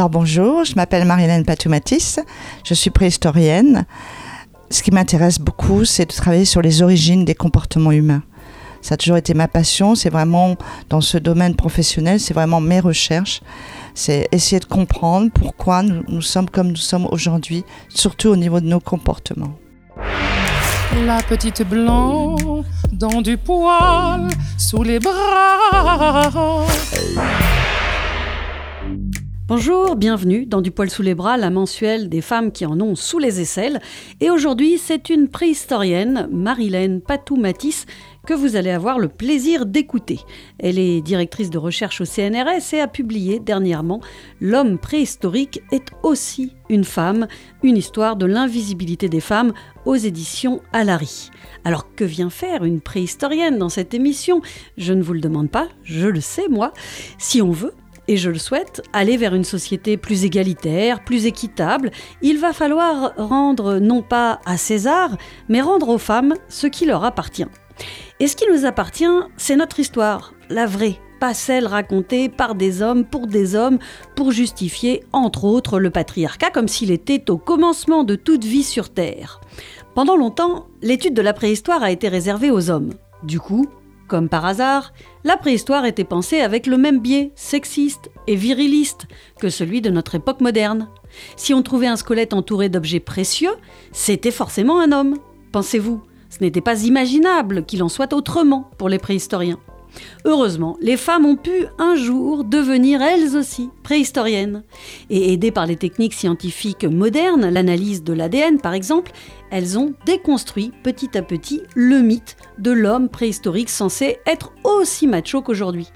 Alors bonjour, je m'appelle Marilène Patoumatis, je suis préhistorienne. Ce qui m'intéresse beaucoup, c'est de travailler sur les origines des comportements humains. Ça a toujours été ma passion, c'est vraiment dans ce domaine professionnel, c'est vraiment mes recherches. C'est essayer de comprendre pourquoi nous, nous sommes comme nous sommes aujourd'hui, surtout au niveau de nos comportements. La petite blanc dans du poil sous les bras. Bonjour, bienvenue dans Du poil sous les bras, la mensuelle des femmes qui en ont sous les aisselles. Et aujourd'hui, c'est une préhistorienne, Marilène Patou-Matisse, que vous allez avoir le plaisir d'écouter. Elle est directrice de recherche au CNRS et a publié dernièrement L'homme préhistorique est aussi une femme, une histoire de l'invisibilité des femmes aux éditions Alary. Alors que vient faire une préhistorienne dans cette émission? Je ne vous le demande pas, je le sais moi. Si on veut, et je le souhaite, aller vers une société plus égalitaire, plus équitable, il va falloir rendre non pas à César, mais rendre aux femmes ce qui leur appartient. Et ce qui nous appartient, c'est notre histoire, la vraie, pas celle racontée par des hommes pour des hommes pour justifier, entre autres, le patriarcat comme s'il était au commencement de toute vie sur Terre. Pendant longtemps, l'étude de la préhistoire a été réservée aux hommes. Du coup, comme par hasard, la préhistoire était pensée avec le même biais sexiste et viriliste que celui de notre époque moderne. Si on trouvait un squelette entouré d'objets précieux, c'était forcément un homme. Pensez-vous, ce n'était pas imaginable qu'il en soit autrement pour les préhistoriens. Heureusement, les femmes ont pu un jour devenir elles aussi préhistoriennes. Et aidées par les techniques scientifiques modernes, l'analyse de l'ADN par exemple, elles ont déconstruit petit à petit le mythe de l'homme préhistorique censé être aussi macho qu'aujourd'hui.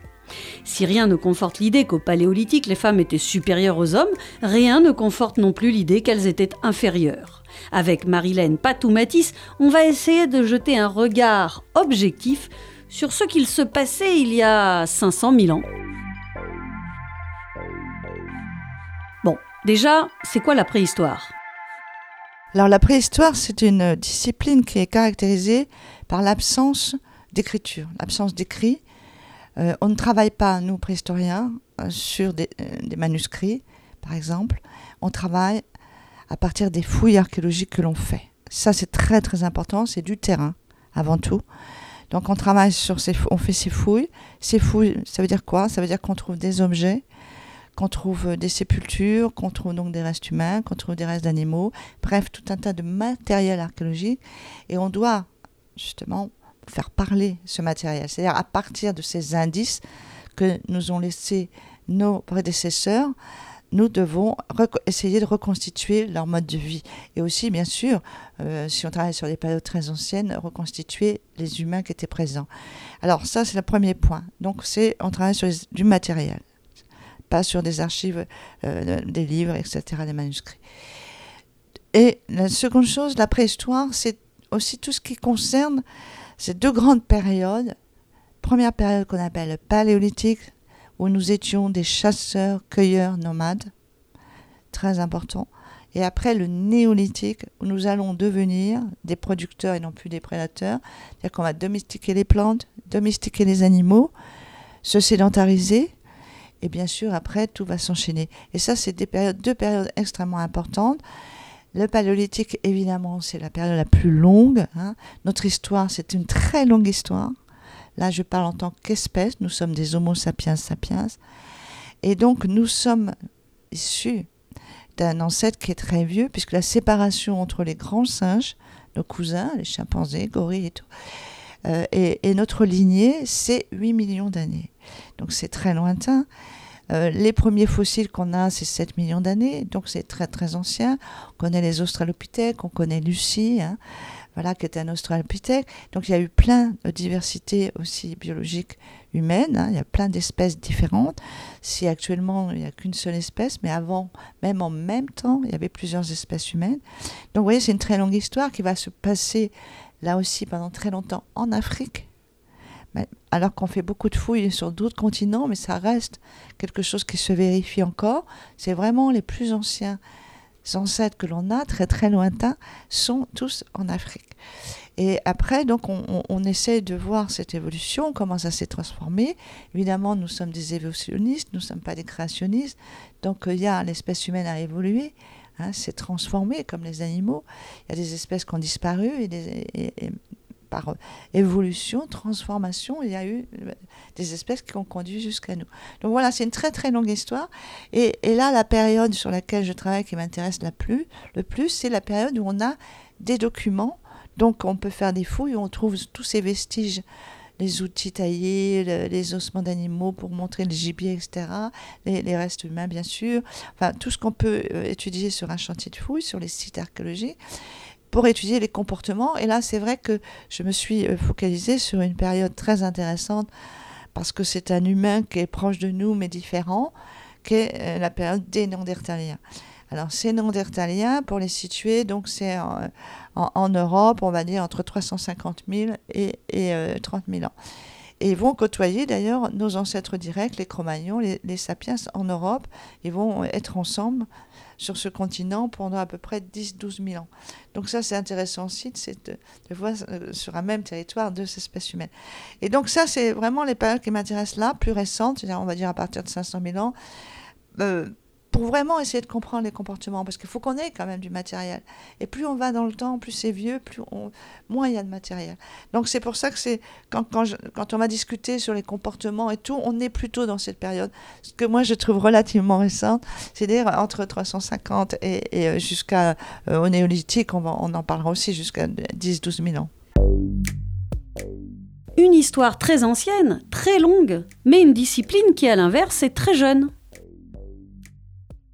Si rien ne conforte l'idée qu'au paléolithique les femmes étaient supérieures aux hommes, rien ne conforte non plus l'idée qu'elles étaient inférieures. Avec Marilène Patou-Matisse, on va essayer de jeter un regard objectif sur ce qu'il se passait il y a 500 000 ans. Bon, déjà, c'est quoi la préhistoire? Alors la préhistoire, c'est une discipline qui est caractérisée par l'absence d'écriture, l'absence d'écrit. Euh, on ne travaille pas, nous préhistoriens, euh, sur euh, des manuscrits, par exemple. On travaille à partir des fouilles archéologiques que l'on fait. Ça, c'est très très important, c'est du terrain avant tout. Donc on travaille sur ces, on fait ces fouilles. Ces fouilles, ça veut dire quoi? Ça veut dire qu'on trouve des objets, qu'on trouve des sépultures, qu'on trouve donc des restes humains, qu'on trouve des restes d'animaux, bref, tout un tas de matériel archéologique. Et on doit justement faire parler ce matériel. C'est-à-dire à partir de ces indices que nous ont laissés nos prédécesseurs, nous devons essayer de reconstituer leur mode de vie. Et aussi, bien sûr, euh, si on travaille sur des périodes très anciennes, reconstituer les humains qui étaient présents. Alors ça, c'est le premier point. Donc c'est on travaille sur du matériel, pas sur des archives, euh, des livres, etc., des manuscrits. Et la seconde chose, la préhistoire, c'est aussi tout ce qui concerne ces deux grandes périodes. Première période qu'on appelle le paléolithique, où nous étions des chasseurs, cueilleurs, nomades, très important. Et après le néolithique, où nous allons devenir des producteurs et non plus des prédateurs, c'est-à-dire qu'on va domestiquer les plantes, domestiquer les animaux, se sédentariser, et bien sûr après tout va s'enchaîner. Et ça, c'est deux périodes extrêmement importantes. Le paléolithique, évidemment, c'est la période la plus longue. Hein. Notre histoire, c'est une très longue histoire. Là, je parle en tant qu'espèce. Nous sommes des Homo sapiens sapiens. Et donc, nous sommes issus d'un ancêtre qui est très vieux, puisque la séparation entre les grands singes, nos cousins, les chimpanzés, gorilles et tout, euh, et, notre lignée, c'est 8 millions d'années. Donc c'est très lointain. Euh, les premiers fossiles qu'on a, c'est 7 millions d'années, donc c'est très très ancien. On connaît les australopithèques, on connaît Lucie. Hein voilà, qui était un australopithèque. Donc il y a eu plein de diversités aussi biologiques humaines, hein. il y a plein d'espèces différentes. Si actuellement il n'y a qu'une seule espèce, mais avant, même en même temps, il y avait plusieurs espèces humaines. Donc vous voyez, c'est une très longue histoire qui va se passer là aussi pendant très longtemps en Afrique. Alors qu'on fait beaucoup de fouilles sur d'autres continents, mais ça reste quelque chose qui se vérifie encore. C'est vraiment les plus anciens ancêtres que l'on a, très très lointains, sont tous en Afrique. Et après, donc, on, essaie de voir cette évolution, comment ça s'est transformé. Évidemment, nous sommes des évolutionnistes, nous ne sommes pas des créationnistes. Donc, il y a l'espèce humaine a évolué, hein, s'est transformée comme les animaux. Il y a des espèces qui ont disparu et, des, par évolution, transformation, il y a eu des espèces qui ont conduit jusqu'à nous. Donc voilà, c'est une très très longue histoire. Et, là, la période sur laquelle je travaille qui m'intéresse plus, le plus, c'est la période où on a des documents donc on peut faire des fouilles où on trouve tous ces vestiges, les outils taillés, les ossements d'animaux pour montrer le gibier, etc., les, restes humains bien sûr, enfin tout ce qu'on peut euh, étudier sur un chantier de fouilles, sur les sites archéologiques pour étudier les comportements. Et là, c'est vrai que je me suis euh, focalisée sur une période très intéressante parce que c'est un humain qui est proche de nous mais différent, qui est euh, la période des Néandertaliens. Alors, ces Néandertaliens, pour les situer, donc c'est en, Europe, on va dire entre 350 000 et, 30 000 euh, ans. Et ils vont côtoyer d'ailleurs nos ancêtres directs, les Cro-Magnons, les, sapiens en Europe. Ils vont être ensemble sur ce continent pendant à peu près 10-12 000 ans. Donc ça, c'est intéressant aussi de, voir euh, sur un même territoire deux espèces humaines. Et donc ça, c'est vraiment les périodes qui m'intéressent là, plus récentes, on va dire à partir de 500 000 ans. Euh, pour vraiment essayer de comprendre les comportements, parce qu'il faut qu'on ait quand même du matériel. Et plus on va dans le temps, plus c'est vieux, plus on, moins il y a de matériel. Donc c'est pour ça que c'est quand, on va discuter sur les comportements et tout, on est plutôt dans cette période, ce que moi je trouve relativement récente, c'est-à-dire entre 350 et, et euh, jusqu'à euh, au néolithique, on, on en parlera aussi jusqu'à 10-12 000 ans. Une histoire très ancienne, très longue, mais une discipline qui à l'inverse est très jeune.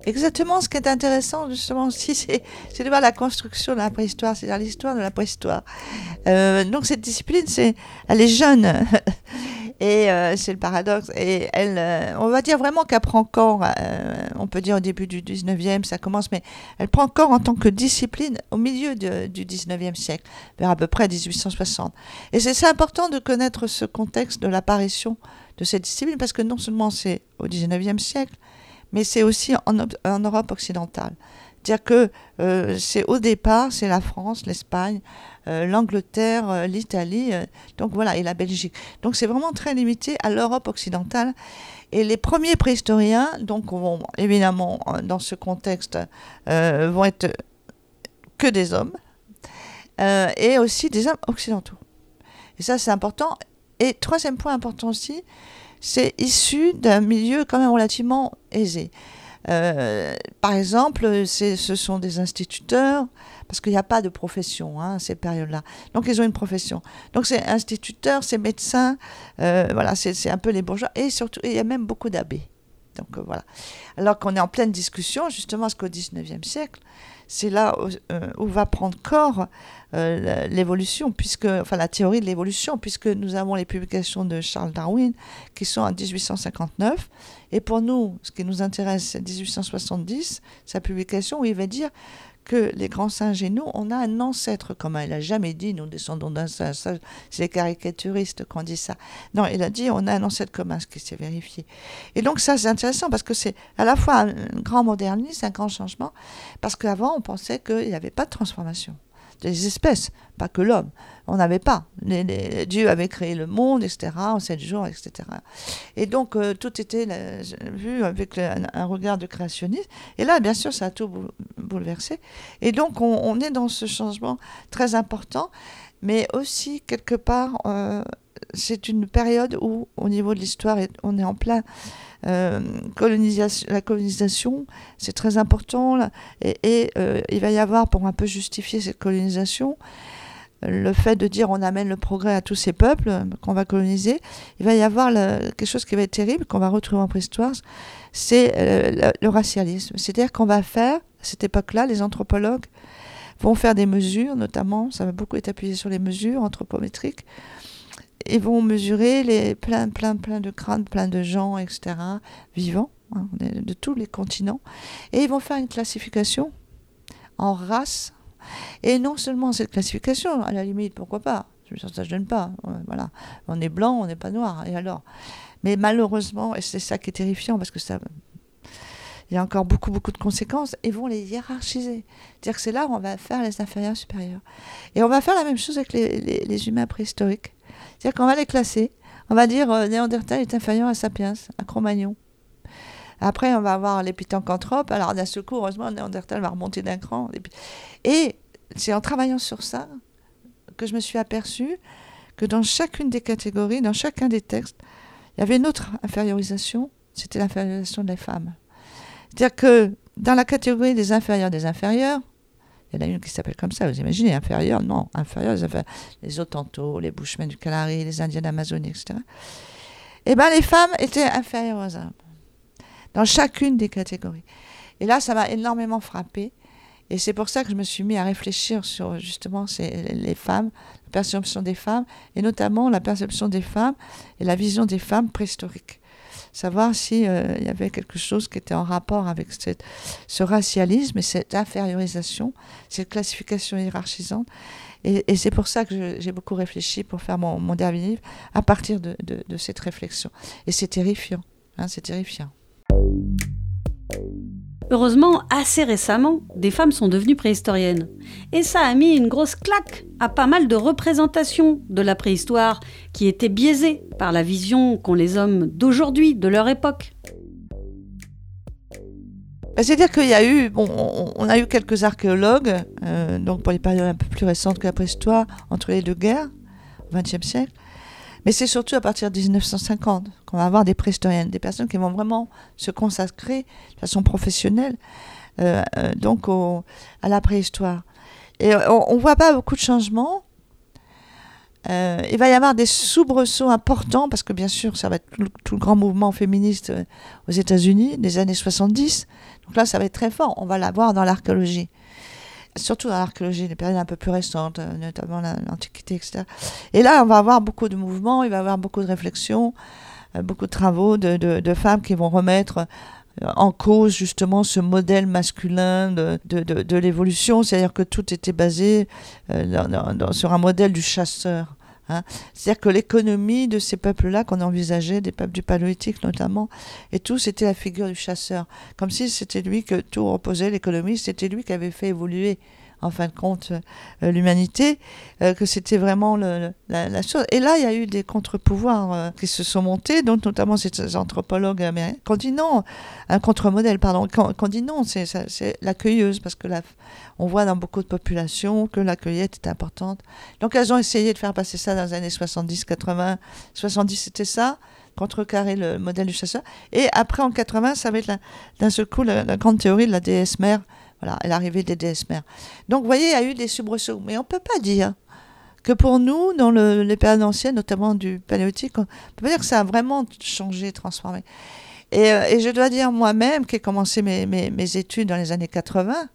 Exactement, ce qui est intéressant justement aussi, c'est de voir la construction de la préhistoire, c'est-à-dire l'histoire de la préhistoire. Euh, donc cette discipline, c'est, elle est jeune, et euh, c'est le paradoxe. Et elle, euh, on va dire vraiment qu'elle prend corps, on peut dire au début du 19e, ça commence, mais elle prend corps en tant que discipline au milieu du 19e siècle, vers à peu près 1860. Et c'est important de connaître ce contexte de l'apparition de cette discipline, parce que non seulement c'est au 19e siècle, mais c'est aussi en, Europe occidentale. C'est-à-dire que euh, c'est au départ, c'est la France, l'Espagne, euh, l'Angleterre, euh, l'Italie, donc voilà, et la Belgique. Donc c'est vraiment très limité à l'Europe occidentale. Et les premiers préhistoriens, donc évidemment, dans ce contexte, vont être que des hommes, et aussi des hommes occidentaux. Et ça, c'est important. Et troisième point important aussi, c'est issu d'un milieu quand même relativement aisé. Euh, par exemple, ce sont des instituteurs, parce qu'il n'y a pas de profession hein, à ces périodes-là. Donc, ils ont une profession. Donc, c'est instituteurs, c'est médecins, euh, voilà, c'est un peu les bourgeois, et surtout, il y a même beaucoup d'abbés. Donc, euh, voilà. Alors qu'on est en pleine discussion, justement, parce qu'au XIXe siècle, c'est là où, va prendre corps euh, l'évolution, puisque, enfin la théorie de l'évolution, puisque nous avons les publications de Charles Darwin qui sont en 1859. Et pour nous, ce qui nous intéresse, c'est 1870, sa publication où il va dire que les grands singes et nous, on a un ancêtre commun. Il n'a jamais dit nous descendons d'un singe. C'est les caricaturistes qui dit ça. Non, il a dit on a un ancêtre commun, ce qui s'est vérifié. Et donc ça, c'est intéressant parce que c'est à la fois un grand modernisme, un grand changement, parce qu'avant, on pensait qu'il n'y avait pas de transformation des espèces, pas que l'homme. On n'avait pas. Dieu avait créé le monde, etc., en sept jours, etc. Et donc, euh, tout était vu avec un, regard de créationniste. Et là, bien sûr, ça a tout bouleversé. Et donc, on, est dans ce changement très important, mais aussi, quelque part, euh, c'est une période où, au niveau de l'histoire, on est en plein euh, colonisation, la colonisation, c'est très important. et, euh, il va y avoir, pour un peu justifier cette colonisation, le fait de dire on amène le progrès à tous ces peuples qu'on va coloniser, il va y avoir quelque chose qui va être terrible, qu'on va retrouver en préhistoire, c'est euh, le, racialisme. C'est-à-dire qu'on va faire, à cette époque-là, les anthropologues vont faire des mesures, notamment, ça va beaucoup être appuyé sur les mesures anthropométriques, ils vont mesurer les plein, plein, plein de crânes, plein de gens, etc., vivants, hein, de tous les continents. Et ils vont faire une classification en races. Et non seulement cette classification, à la limite, pourquoi pas Ça ne gêne pas. Voilà. On est blanc, on n'est pas noir. Et alors? Mais malheureusement, et c'est ça qui est terrifiant, parce que ça il y a encore beaucoup, beaucoup de conséquences, et vont les hiérarchiser. C'est-à-dire que c'est là où on va faire les inférieurs supérieurs. Et on va faire la même chose avec les, humains préhistoriques. C'est-à-dire qu'on va les classer. On va dire euh, Néandertal est inférieur à Sapiens, à Cro-Magnon. Après, on va avoir les. Alors, d'un seul coup, heureusement, Néandertal va remonter d'un cran. Et c'est en travaillant sur ça que je me suis aperçue que dans chacune des catégories, dans chacun des textes, il y avait une autre infériorisation, c'était l'infériorisation des femmes. C'est-à-dire que dans la catégorie des inférieurs des inférieurs, il y en a une qui s'appelle comme ça, vous imaginez, inférieur, non, inférieur, les, inférieurs, les Bushmen du Calari, les Indiens d'Amazonie, etc. Eh bien, les femmes étaient inférieures aux hommes, dans chacune des catégories. Et là, ça m'a énormément frappé. Et c'est pour ça que je me suis mis à réfléchir sur justement les femmes, la perception des femmes, et notamment la perception des femmes et la vision des femmes préhistoriques. Savoir s'il euh, y avait quelque chose qui était en rapport avec ce racialisme et cette infériorisation, cette classification hiérarchisante. Et, c'est pour ça que j'ai beaucoup réfléchi pour faire mon, dernier livre à partir de, de, cette réflexion. Et c'est terrifiant. Hein, c'est terrifiant. Heureusement, assez récemment, des femmes sont devenues préhistoriennes. Et ça a mis une grosse claque à pas mal de représentations de la préhistoire qui étaient biaisées par la vision qu'ont les hommes d'aujourd'hui, de leur époque. Bah, c'est-à-dire qu'il y a eu, bon, on, a eu quelques archéologues, euh, donc pour les périodes un peu plus récentes que la préhistoire, entre les deux guerres, au XXe siècle, mais c'est surtout à partir de 1950 qu'on va avoir des préhistoriennes, des personnes qui vont vraiment se consacrer de façon professionnelle euh, euh, donc à la préhistoire. Et on ne voit pas beaucoup de changements. Euh, il va y avoir des soubresauts importants parce que bien sûr, ça va être tout, tout le grand mouvement féministe aux États-Unis des années 70. Donc là, ça va être très fort. On va l'avoir dans l'archéologie surtout dans l'archéologie, les périodes un peu plus récentes, euh, notamment l'Antiquité, etc. Et là, on va avoir beaucoup de mouvements, il va y avoir beaucoup de réflexions, euh, beaucoup de travaux de, de, femmes qui vont remettre euh, en cause justement ce modèle masculin de, de, de l'évolution, c'est-à-dire que tout était basé sur un modèle du chasseur. Hein. C'est-à-dire que l'économie de ces peuples-là qu'on envisageait, des peuples du paléolithique notamment, et tout, c'était la figure du chasseur. Comme si c'était lui que tout reposait, l'économie, c'était lui qui avait fait évoluer en fin de compte euh, l'humanité, euh, que c'était vraiment la, chose. Et là, il y a eu des contre-pouvoirs euh, qui se sont montés, dont notamment ces anthropologues américains, qui ont dit non, un contre-modèle, pardon, qui ont, dit non, c'est la cueilleuse, parce que là, on voit dans beaucoup de populations que la cueillette est importante. Donc elles ont essayé de faire passer ça dans les années 70, 80. 70, c'était ça contrecarrer le modèle du chasseur. Et après, en 80, ça va être d'un seul coup la, la, grande théorie de la déesse mère voilà, l'arrivée des mères. Donc, vous voyez, il y a eu des soubresauts. Mais on ne peut pas dire que pour nous, dans les périodes anciennes, notamment du paléolithique, on peut pas dire que ça a vraiment changé, transformé. Et, euh, et je dois dire moi-même, qui ai commencé mes, études dans les années 80,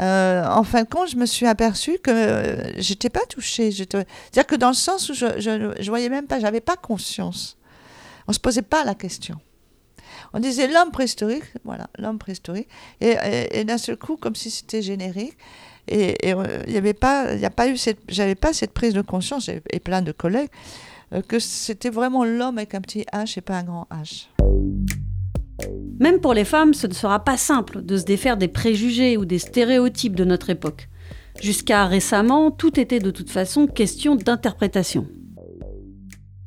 euh, en fin de compte, je me suis aperçue que euh, j'étais pas touchée. C'est-à-dire que dans le sens où je, je, je voyais même pas, j'avais pas conscience. On se posait pas la question. On disait l'homme préhistorique, voilà, l'homme préhistorique, et, d'un seul coup, comme si c'était générique. Et euh, il n'y avait pas, a pas eu cette, j'avais pas cette prise de conscience et, plein de collègues euh, que c'était vraiment l'homme avec un petit H et pas un grand H. Même pour les femmes, ce ne sera pas simple de se défaire des préjugés ou des stéréotypes de notre époque. Jusqu'à récemment, tout était de toute façon question d'interprétation.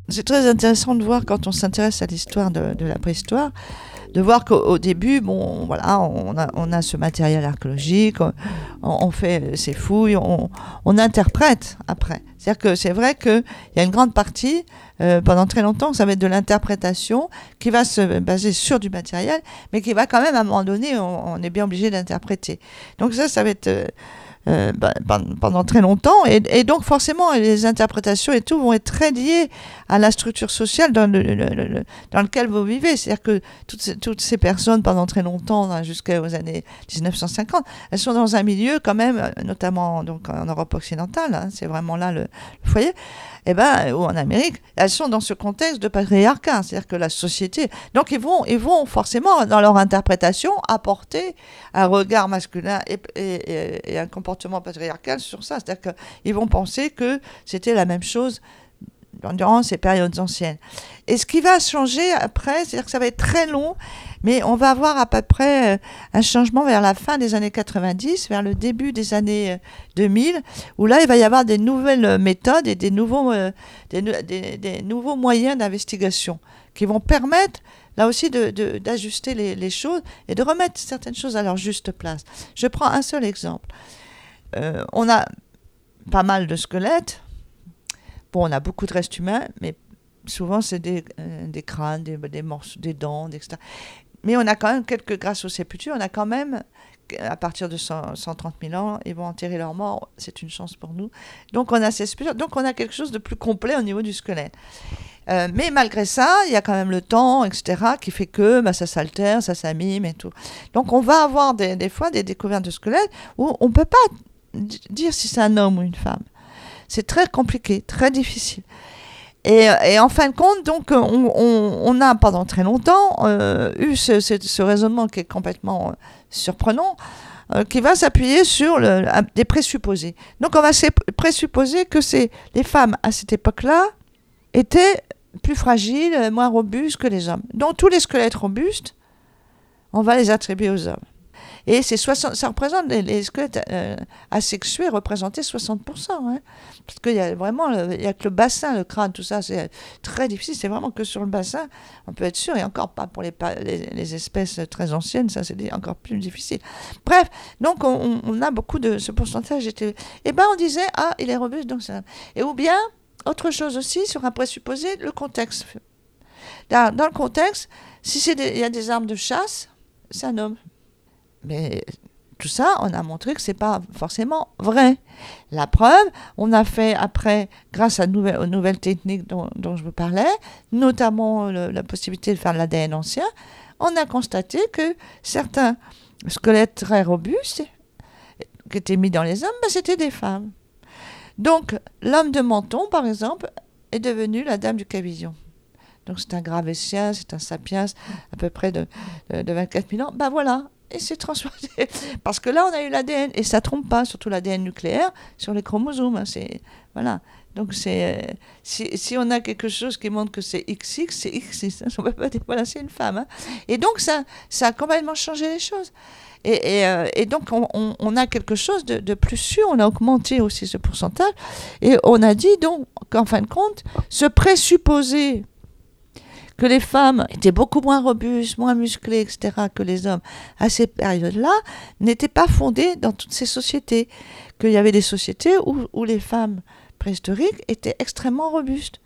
C'est très intéressant de voir quand on s'intéresse à l'histoire de, la préhistoire, de voir qu'au début, bon, voilà, on a, ce matériel archéologique, on, fait ces fouilles, on, on interprète après. C'est-à-dire que c'est vrai qu'il y a une grande partie, euh, pendant très longtemps, ça va être de l'interprétation qui va se baser sur du matériel, mais qui va quand même, à un moment donné, on, est bien obligé d'interpréter. Donc ça, ça va être... Euh, euh, bah, pendant très longtemps. Et, donc forcément, les interprétations et tout vont être très liées à la structure sociale dans, le, dans laquelle vous vivez. C'est-à-dire que toutes ces, toutes ces personnes, pendant très longtemps, hein, jusqu'aux années 1950, elles sont dans un milieu quand même, notamment donc en Europe occidentale, hein, c'est vraiment là le foyer eh ben, ou en Amérique, elles sont dans ce contexte de patriarcat, c'est-à-dire que la société. Donc ils vont, ils vont forcément, dans leur interprétation, apporter un regard masculin et, et, un comportement patriarcal sur ça. C'est-à-dire qu'ils vont penser que c'était la même chose durant ces périodes anciennes. Et ce qui va changer après, c'est-à-dire que ça va être très long, Mais on va avoir à peu près euh, un changement vers la fin des années 90, vers le début des années 2000, où là, il va y avoir des nouvelles méthodes et des nouveaux, des, nouveaux moyens d'investigation qui vont permettre là aussi d'ajuster de, les, choses et de remettre certaines choses à leur juste place. Je prends un seul exemple. on a pas mal de squelettes. Bon, on a beaucoup de restes humains, mais souvent c'est des, crânes, des, des morceaux, des dents, etc. Mais on a quand même quelques, grâce aux sépultures, on a quand même, à partir de 130 000 ans, ils vont enterrer leurs morts. C'est une chance pour nous. Donc on a ces sépultures. Donc on a quelque chose de plus complet au niveau du squelette. Euh, mais malgré ça, il y a quand même le temps, etc., qui fait que bah, ça s'altère, ça s'amime et tout. Donc on va avoir des, des fois des découvertes de squelettes où on ne peut pas dire si c'est un homme ou une femme. C'est très compliqué, très difficile. Et, en fin de compte, donc, on, a pendant très longtemps euh, eu ce, raisonnement qui est complètement euh, surprenant, euh, qui va s'appuyer sur des présupposés. Donc, on va présupposer que les femmes à cette époque-là étaient plus fragiles, moins robustes que les hommes. Donc, tous les squelettes robustes, on va les attribuer aux hommes. Et c'est 60, ça représente, les, squelettes euh, asexués représentaient 60%. Hein. parce qu'il y a vraiment, il y a que le bassin, le crâne, tout ça, c'est très difficile. C'est vraiment que sur le bassin, on peut être sûr, et encore pas pour les, espèces très anciennes, ça c'est encore plus difficile. Bref, donc on, a beaucoup de ce pourcentage. Et eh ben on disait, ah, il est robuste, donc ça. Et ou bien, autre chose aussi, sur un présupposé, le contexte. Dans, le contexte, si y a des armes de chasse, c'est un homme. Mais tout ça, on a montré que ce n'est pas forcément vrai. La preuve, on a fait après, grâce à aux nouvelles techniques dont, je vous parlais, notamment la possibilité de faire de l'ADN ancien, on a constaté que certains squelettes très robustes qui étaient mis dans les hommes, ben, c'était des femmes. Donc, l'homme de menton, par exemple, est devenu la dame du Cavillon. Donc, c'est un Gravétien, c'est un Sapiens, à peu près de, de 24 000 ans. Ben voilà, et c'est transformé. Parce que là, on a eu l'ADN, et ça trompe pas, surtout l'ADN nucléaire, sur les chromosomes. Hein, voilà. Donc, c'est, euh, si, on a quelque chose qui montre que c'est XX, c'est XX. Hein, on peut pas dire, voilà, c'est une femme. Hein. Et donc, ça, ça a complètement changé les choses. Et, euh, donc, on, a quelque chose de, de, plus sûr, on a augmenté aussi ce pourcentage, et on a dit donc qu'en fin de compte, ce présupposé que les femmes étaient beaucoup moins robustes, moins musclées, etc., que les hommes à ces périodes-là, n'étaient pas fondées dans toutes ces sociétés. Qu'il y avait des sociétés où, les femmes préhistoriques étaient extrêmement robustes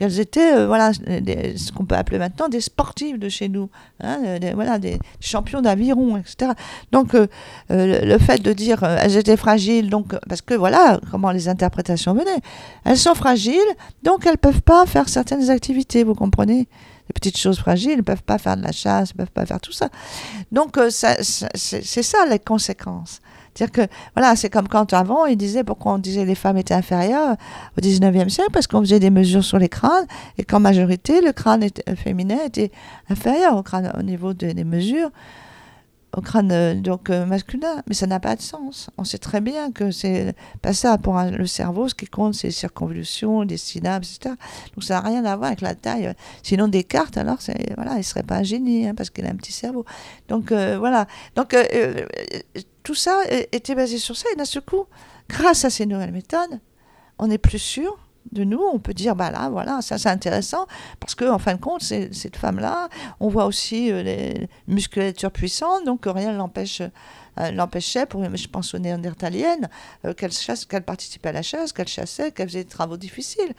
qu'elles étaient, euh, voilà, ce qu'on peut appeler maintenant des sportives de chez nous, hein, euh, des, voilà, des champions d'aviron, etc. Donc, euh, le fait de dire elles étaient fragiles, donc, parce que voilà comment les interprétations venaient, elles sont fragiles, donc elles ne peuvent pas faire certaines activités, vous comprenez les petites choses fragiles, ne peuvent pas faire de la chasse, ne peuvent pas faire tout ça. Donc, c'est ça les conséquences. C'est-à-dire que, voilà, c'est comme quand avant, ils disaient pourquoi on disait les femmes étaient inférieures au 19e siècle, parce qu'on faisait des mesures sur les crânes, et qu'en majorité, le crâne féminin était inférieur au crâne au niveau des mesures au crâne euh, donc euh, masculin, mais ça n'a pas de sens. On sait très bien que c'est pas ça pour le cerveau. Ce qui compte, c'est les circonvolutions, les synapses, etc. Donc ça n'a rien à voir avec la taille. Sinon, Descartes, alors, voilà, il serait pas un génie hein, parce qu'il a un petit cerveau. Donc euh, voilà. Donc tout ça était basé sur ça. Et d'un seul coup, grâce à ces nouvelles méthodes, on est plus sûr de nous, on peut dire, bah là, voilà, ça c'est intéressant, parce qu'en en fin de compte, cette femme-là, on voit aussi euh, les musculatures puissantes, donc rien l'empêche euh, l'empêchait, pour, je pense aux néandertaliennes, euh, qu'elle qu'elle participait à la chasse, qu'elle chassait, qu'elle faisait des travaux difficiles.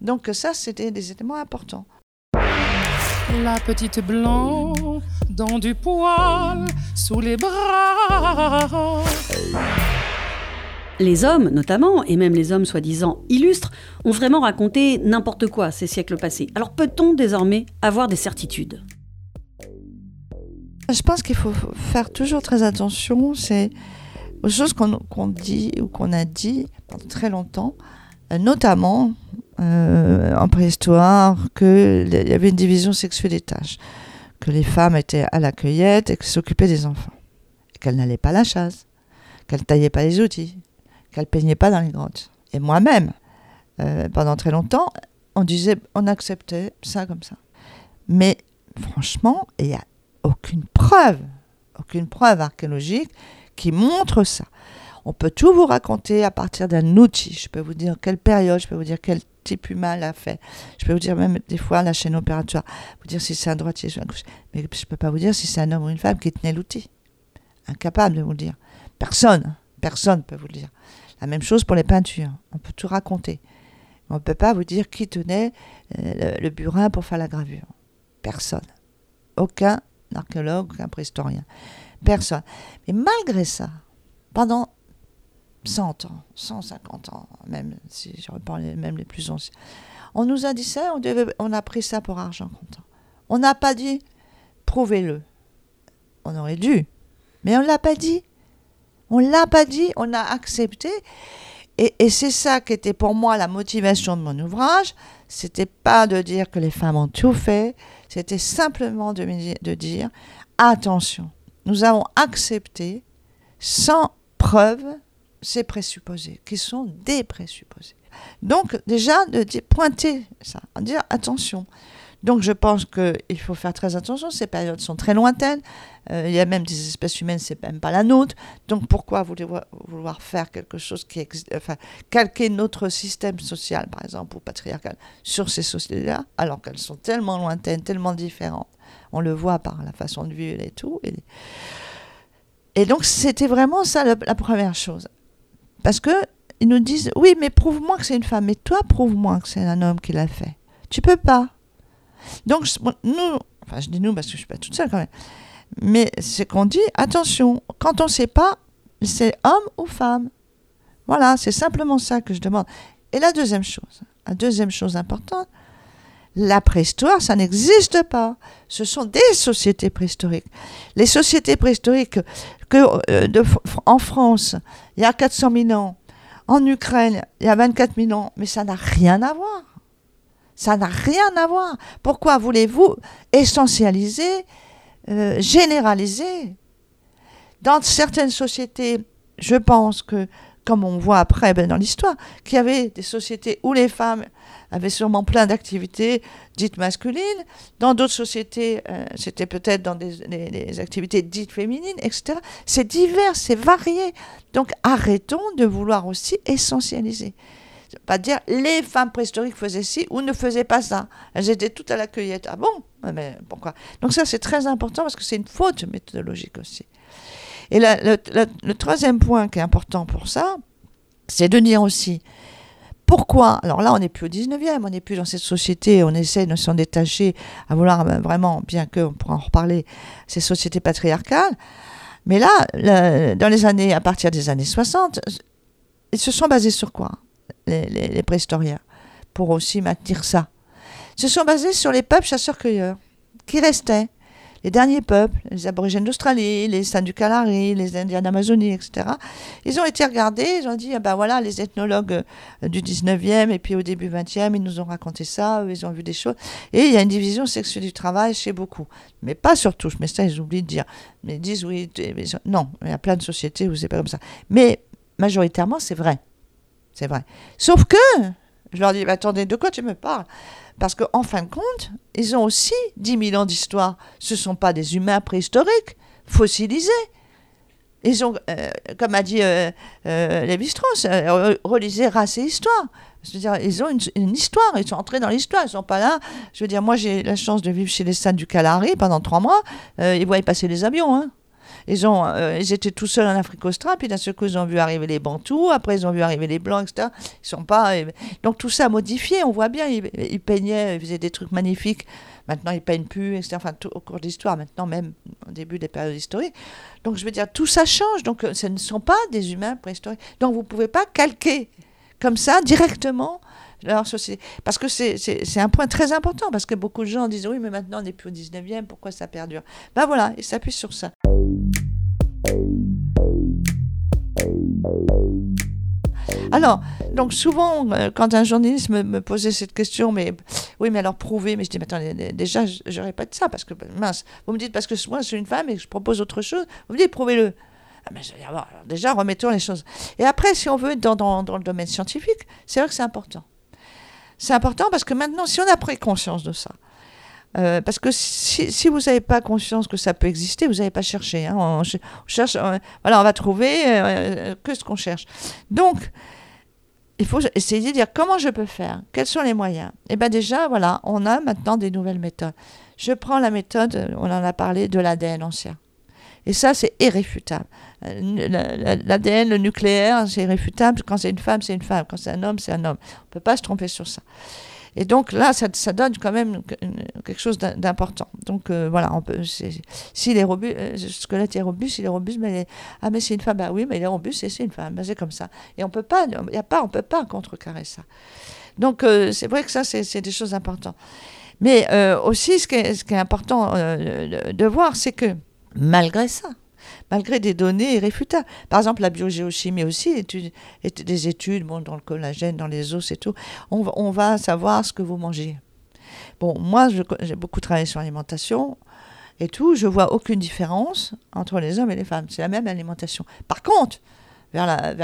Donc ça, c'était des éléments importants. La petite blanc dans du poil sous les bras. Les hommes, notamment, et même les hommes soi-disant illustres, ont vraiment raconté n'importe quoi ces siècles passés. Alors peut-on désormais avoir des certitudes? Je pense qu'il faut faire toujours très attention. C'est aux choses qu'on dit ou qu'on a dit pendant très longtemps, euh, notamment euh, en préhistoire, qu'il y avait une division sexuelle des tâches, que les femmes étaient à la cueillette et qu'elles s'occupaient des enfants, qu'elles n'allaient pas à la chasse, qu'elles taillaient pas les outils, qu'elle peignait pas dans les grottes. Et moi-même, euh, pendant très longtemps, on disait, on acceptait ça comme ça. Mais franchement, il y a aucune preuve, aucune preuve archéologique qui montre ça. On peut tout vous raconter à partir d'un outil. Je peux vous dire quelle période, je peux vous dire quel type humain l'a fait. Je peux vous dire même des fois la chaîne opératoire, vous dire si c'est un droitier un gaucher. Mais je ne peux pas vous dire si c'est un homme ou une femme qui tenait l'outil. Incapable de vous le dire. Personne, personne ne peut vous le dire. La même chose pour les peintures. On peut tout raconter. On ne peut pas vous dire qui tenait euh, le, burin pour faire la gravure. Personne. Aucun archéologue, aucun préhistorien. Personne. Mais malgré ça, pendant 100 ans, 150 ans, même si je reprends même les plus anciens, on nous a dit ça, on, on a pris ça pour argent comptant. On n'a pas dit prouvez-le. On aurait dû, mais on ne l'a pas dit. On ne l'a pas dit, on a accepté. Et, c'est ça qui était pour moi la motivation de mon ouvrage. C'était pas de dire que les femmes ont tout fait, c'était simplement de, de dire attention, nous avons accepté sans preuve ces présupposés, qui sont des présupposés. Donc déjà de pointer ça, dire attention, donc je pense qu'il faut faire très attention, ces périodes sont très lointaines, euh, il y a même des espèces humaines, c'est même pas la nôtre, donc pourquoi vouloir, faire quelque chose qui existe, enfin calquer notre système social, par exemple, ou patriarcal, sur ces sociétés-là, alors qu'elles sont tellement lointaines, tellement différentes, on le voit par la façon de vivre et tout. Et, donc c'était vraiment ça la, la première chose. Parce que ils nous disent, oui, mais prouve-moi que c'est une femme, mais toi, prouve-moi que c'est un homme qui l'a fait. Tu peux pas. Donc, nous, enfin, je dis nous parce que je suis pas toute seule quand même, mais c'est qu'on dit attention, quand on ne sait pas, c'est homme ou femme. Voilà, c'est simplement ça que je demande. Et la deuxième chose, la deuxième chose importante, la préhistoire, ça n'existe pas. Ce sont des sociétés préhistoriques. Les sociétés préhistoriques que, euh, en France, il y a 400 000 ans, en Ukraine, il y a 24 000 ans, mais ça n'a rien à voir. Ça n'a rien à voir. Pourquoi voulez-vous essentialiser, euh, généraliser? Dans certaines sociétés, je pense que, comme on voit après ben, dans l'histoire, qu'il y avait des sociétés où les femmes avaient sûrement plein d'activités dites masculines. Dans d'autres sociétés, euh, c'était peut-être dans des, activités dites féminines, etc. C'est divers, c'est varié. Donc arrêtons de vouloir aussi essentialiser pas dire les femmes préhistoriques faisaient ci ou ne faisaient pas ça. Elles étaient toutes à la cueillette. Ah bon? Mais pourquoi? Donc ça, c'est très important parce que c'est une faute méthodologique aussi. Et le, troisième point qui est important pour ça, c'est de dire aussi pourquoi? Alors là, on n'est plus au 19e, on n'est plus dans cette société, on essaie de s'en détacher, à vouloir euh, vraiment, bien qu'on pourra en reparler, ces sociétés patriarcales. Mais là, dans les années, à partir des années 60, ils se sont basés sur quoi? Les, préhistoriens, pour aussi maintenir ça. se sont basés sur les peuples chasseurs-cueilleurs qui restaient. Les derniers peuples, les aborigènes d'Australie, les Saints les Indiens d'Amazonie, etc. Ils ont été regardés, ils ont dit, ah ben voilà, les ethnologues euh, du 19e et puis au début 20e, ils nous ont raconté ça, ils ont vu des choses. Et il y a une division sexuelle du travail chez beaucoup. Mais pas sur tous, mais ça, ils oublient de dire. Mais ils disent, oui, non, il y a plein de sociétés où c'est pas comme ça. Mais majoritairement, c'est vrai. C'est vrai. Sauf que, je leur dis, attendez, de quoi tu me parles? Parce qu'en fin de compte, ils ont aussi 10 000 ans d'histoire. Ce ne sont pas des humains préhistoriques, fossilisés. Ils ont, euh, comme a dit euh, euh, Lévi-Strauss, relisez race et histoire. Je veux dire, ils ont une, histoire, ils sont entrés dans l'histoire, ils sont pas là. Je veux dire, moi j'ai la chance de vivre chez les Saints du Calari pendant trois mois. ils voyaient passer les avions. Hein. Ils, ont, euh, ils étaient tout seuls en Afrique australe, puis d'un seul coup, ils ont vu arriver les Bantous, après, ils ont vu arriver les Blancs, etc. Ils sont pas. Euh, donc, tout ça a modifié, on voit bien. Ils, peignaient, ils faisaient des trucs magnifiques. Maintenant, ils peignent plus, etc. Enfin, au cours de l'histoire, maintenant, même au début des périodes historiques. Donc, je veux dire, tout ça change. Donc, euh, ce ne sont pas des humains préhistoriques. Donc, vous ne pouvez pas calquer comme ça, directement, leur société. Parce que c'est un point très important, parce que beaucoup de gens disent oui, mais maintenant on n'est plus au 19e, pourquoi ça perdure? Ben voilà, ils s'appuient sur ça. Alors, donc souvent, euh, quand un journaliste me, posait cette question, mais oui, mais alors prouver, mais je dis, mais attendez, déjà, je, répète ça, parce que mince, vous me dites, parce que moi, je suis une femme et je propose autre chose, vous me dites, prouvez-le. Ah, mais je alors, déjà, remettons les choses. Et après, si on veut être dans, dans, dans le domaine scientifique, c'est vrai que c'est important. C'est important parce que maintenant, si on a pris conscience de ça, Euh, parce que si, vous n'avez pas conscience que ça peut exister, vous n'avez pas cherché. Hein. On, cherche, voilà, on va trouver que ce qu'on cherche. Donc, il faut essayer de dire comment je peux faire, quels sont les moyens. Et eh bien déjà, voilà, on a maintenant des nouvelles méthodes. Je prends la méthode, on en a parlé, de l'ADN ancien. Et ça, c'est irréfutable. Euh, L'ADN, le nucléaire, c'est irréfutable. Quand c'est une femme, c'est une femme. Quand c'est un homme, c'est un homme. On ne peut pas se tromper sur ça. Et donc là, ça, donne quand même quelque chose d'important. Donc euh, voilà, on peut, est robuste, euh, le squelette est robuste, il est robuste, mais ah mais c'est une femme, bah oui, mais il est robuste et c'est une femme, bah, c'est comme ça. Et on peut peut pas contrecarrer ça. Donc c'est vrai que ça, c'est des choses importantes. Mais aussi, ce ce qui est important de voir, c'est que malgré ça, malgré des données irréfutables. Par exemple, la biogéochimie aussi, des études bon, dans le collagène, dans les os et tout. On, on va savoir ce que vous mangez. Bon, moi, j'ai beaucoup travaillé sur l'alimentation et tout. Je vois aucune différence entre les hommes et les femmes. C'est la même alimentation. Par contre, vers, la,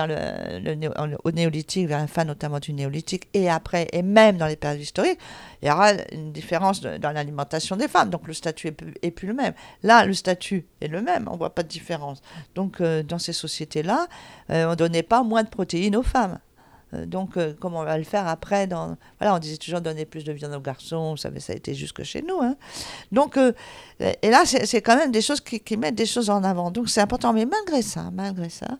le, néolithique, vers la fin notamment du néolithique, et après, et même dans les périodes historiques, il y aura une différence dans l'alimentation des femmes. Donc le statut est plus, le même. Là, le statut est le même, on ne voit pas de différence. Donc euh, dans ces sociétés-là, euh, on ne donnait pas moins de protéines aux femmes. Euh, donc, comment on va le faire après dans... Voilà, on disait toujours donner plus de viande aux garçons, ça, a été jusque chez nous. Hein. Donc, et là, c'est quand même des choses qui, mettent des choses en avant. Donc, c'est important. Mais malgré ça, malgré ça,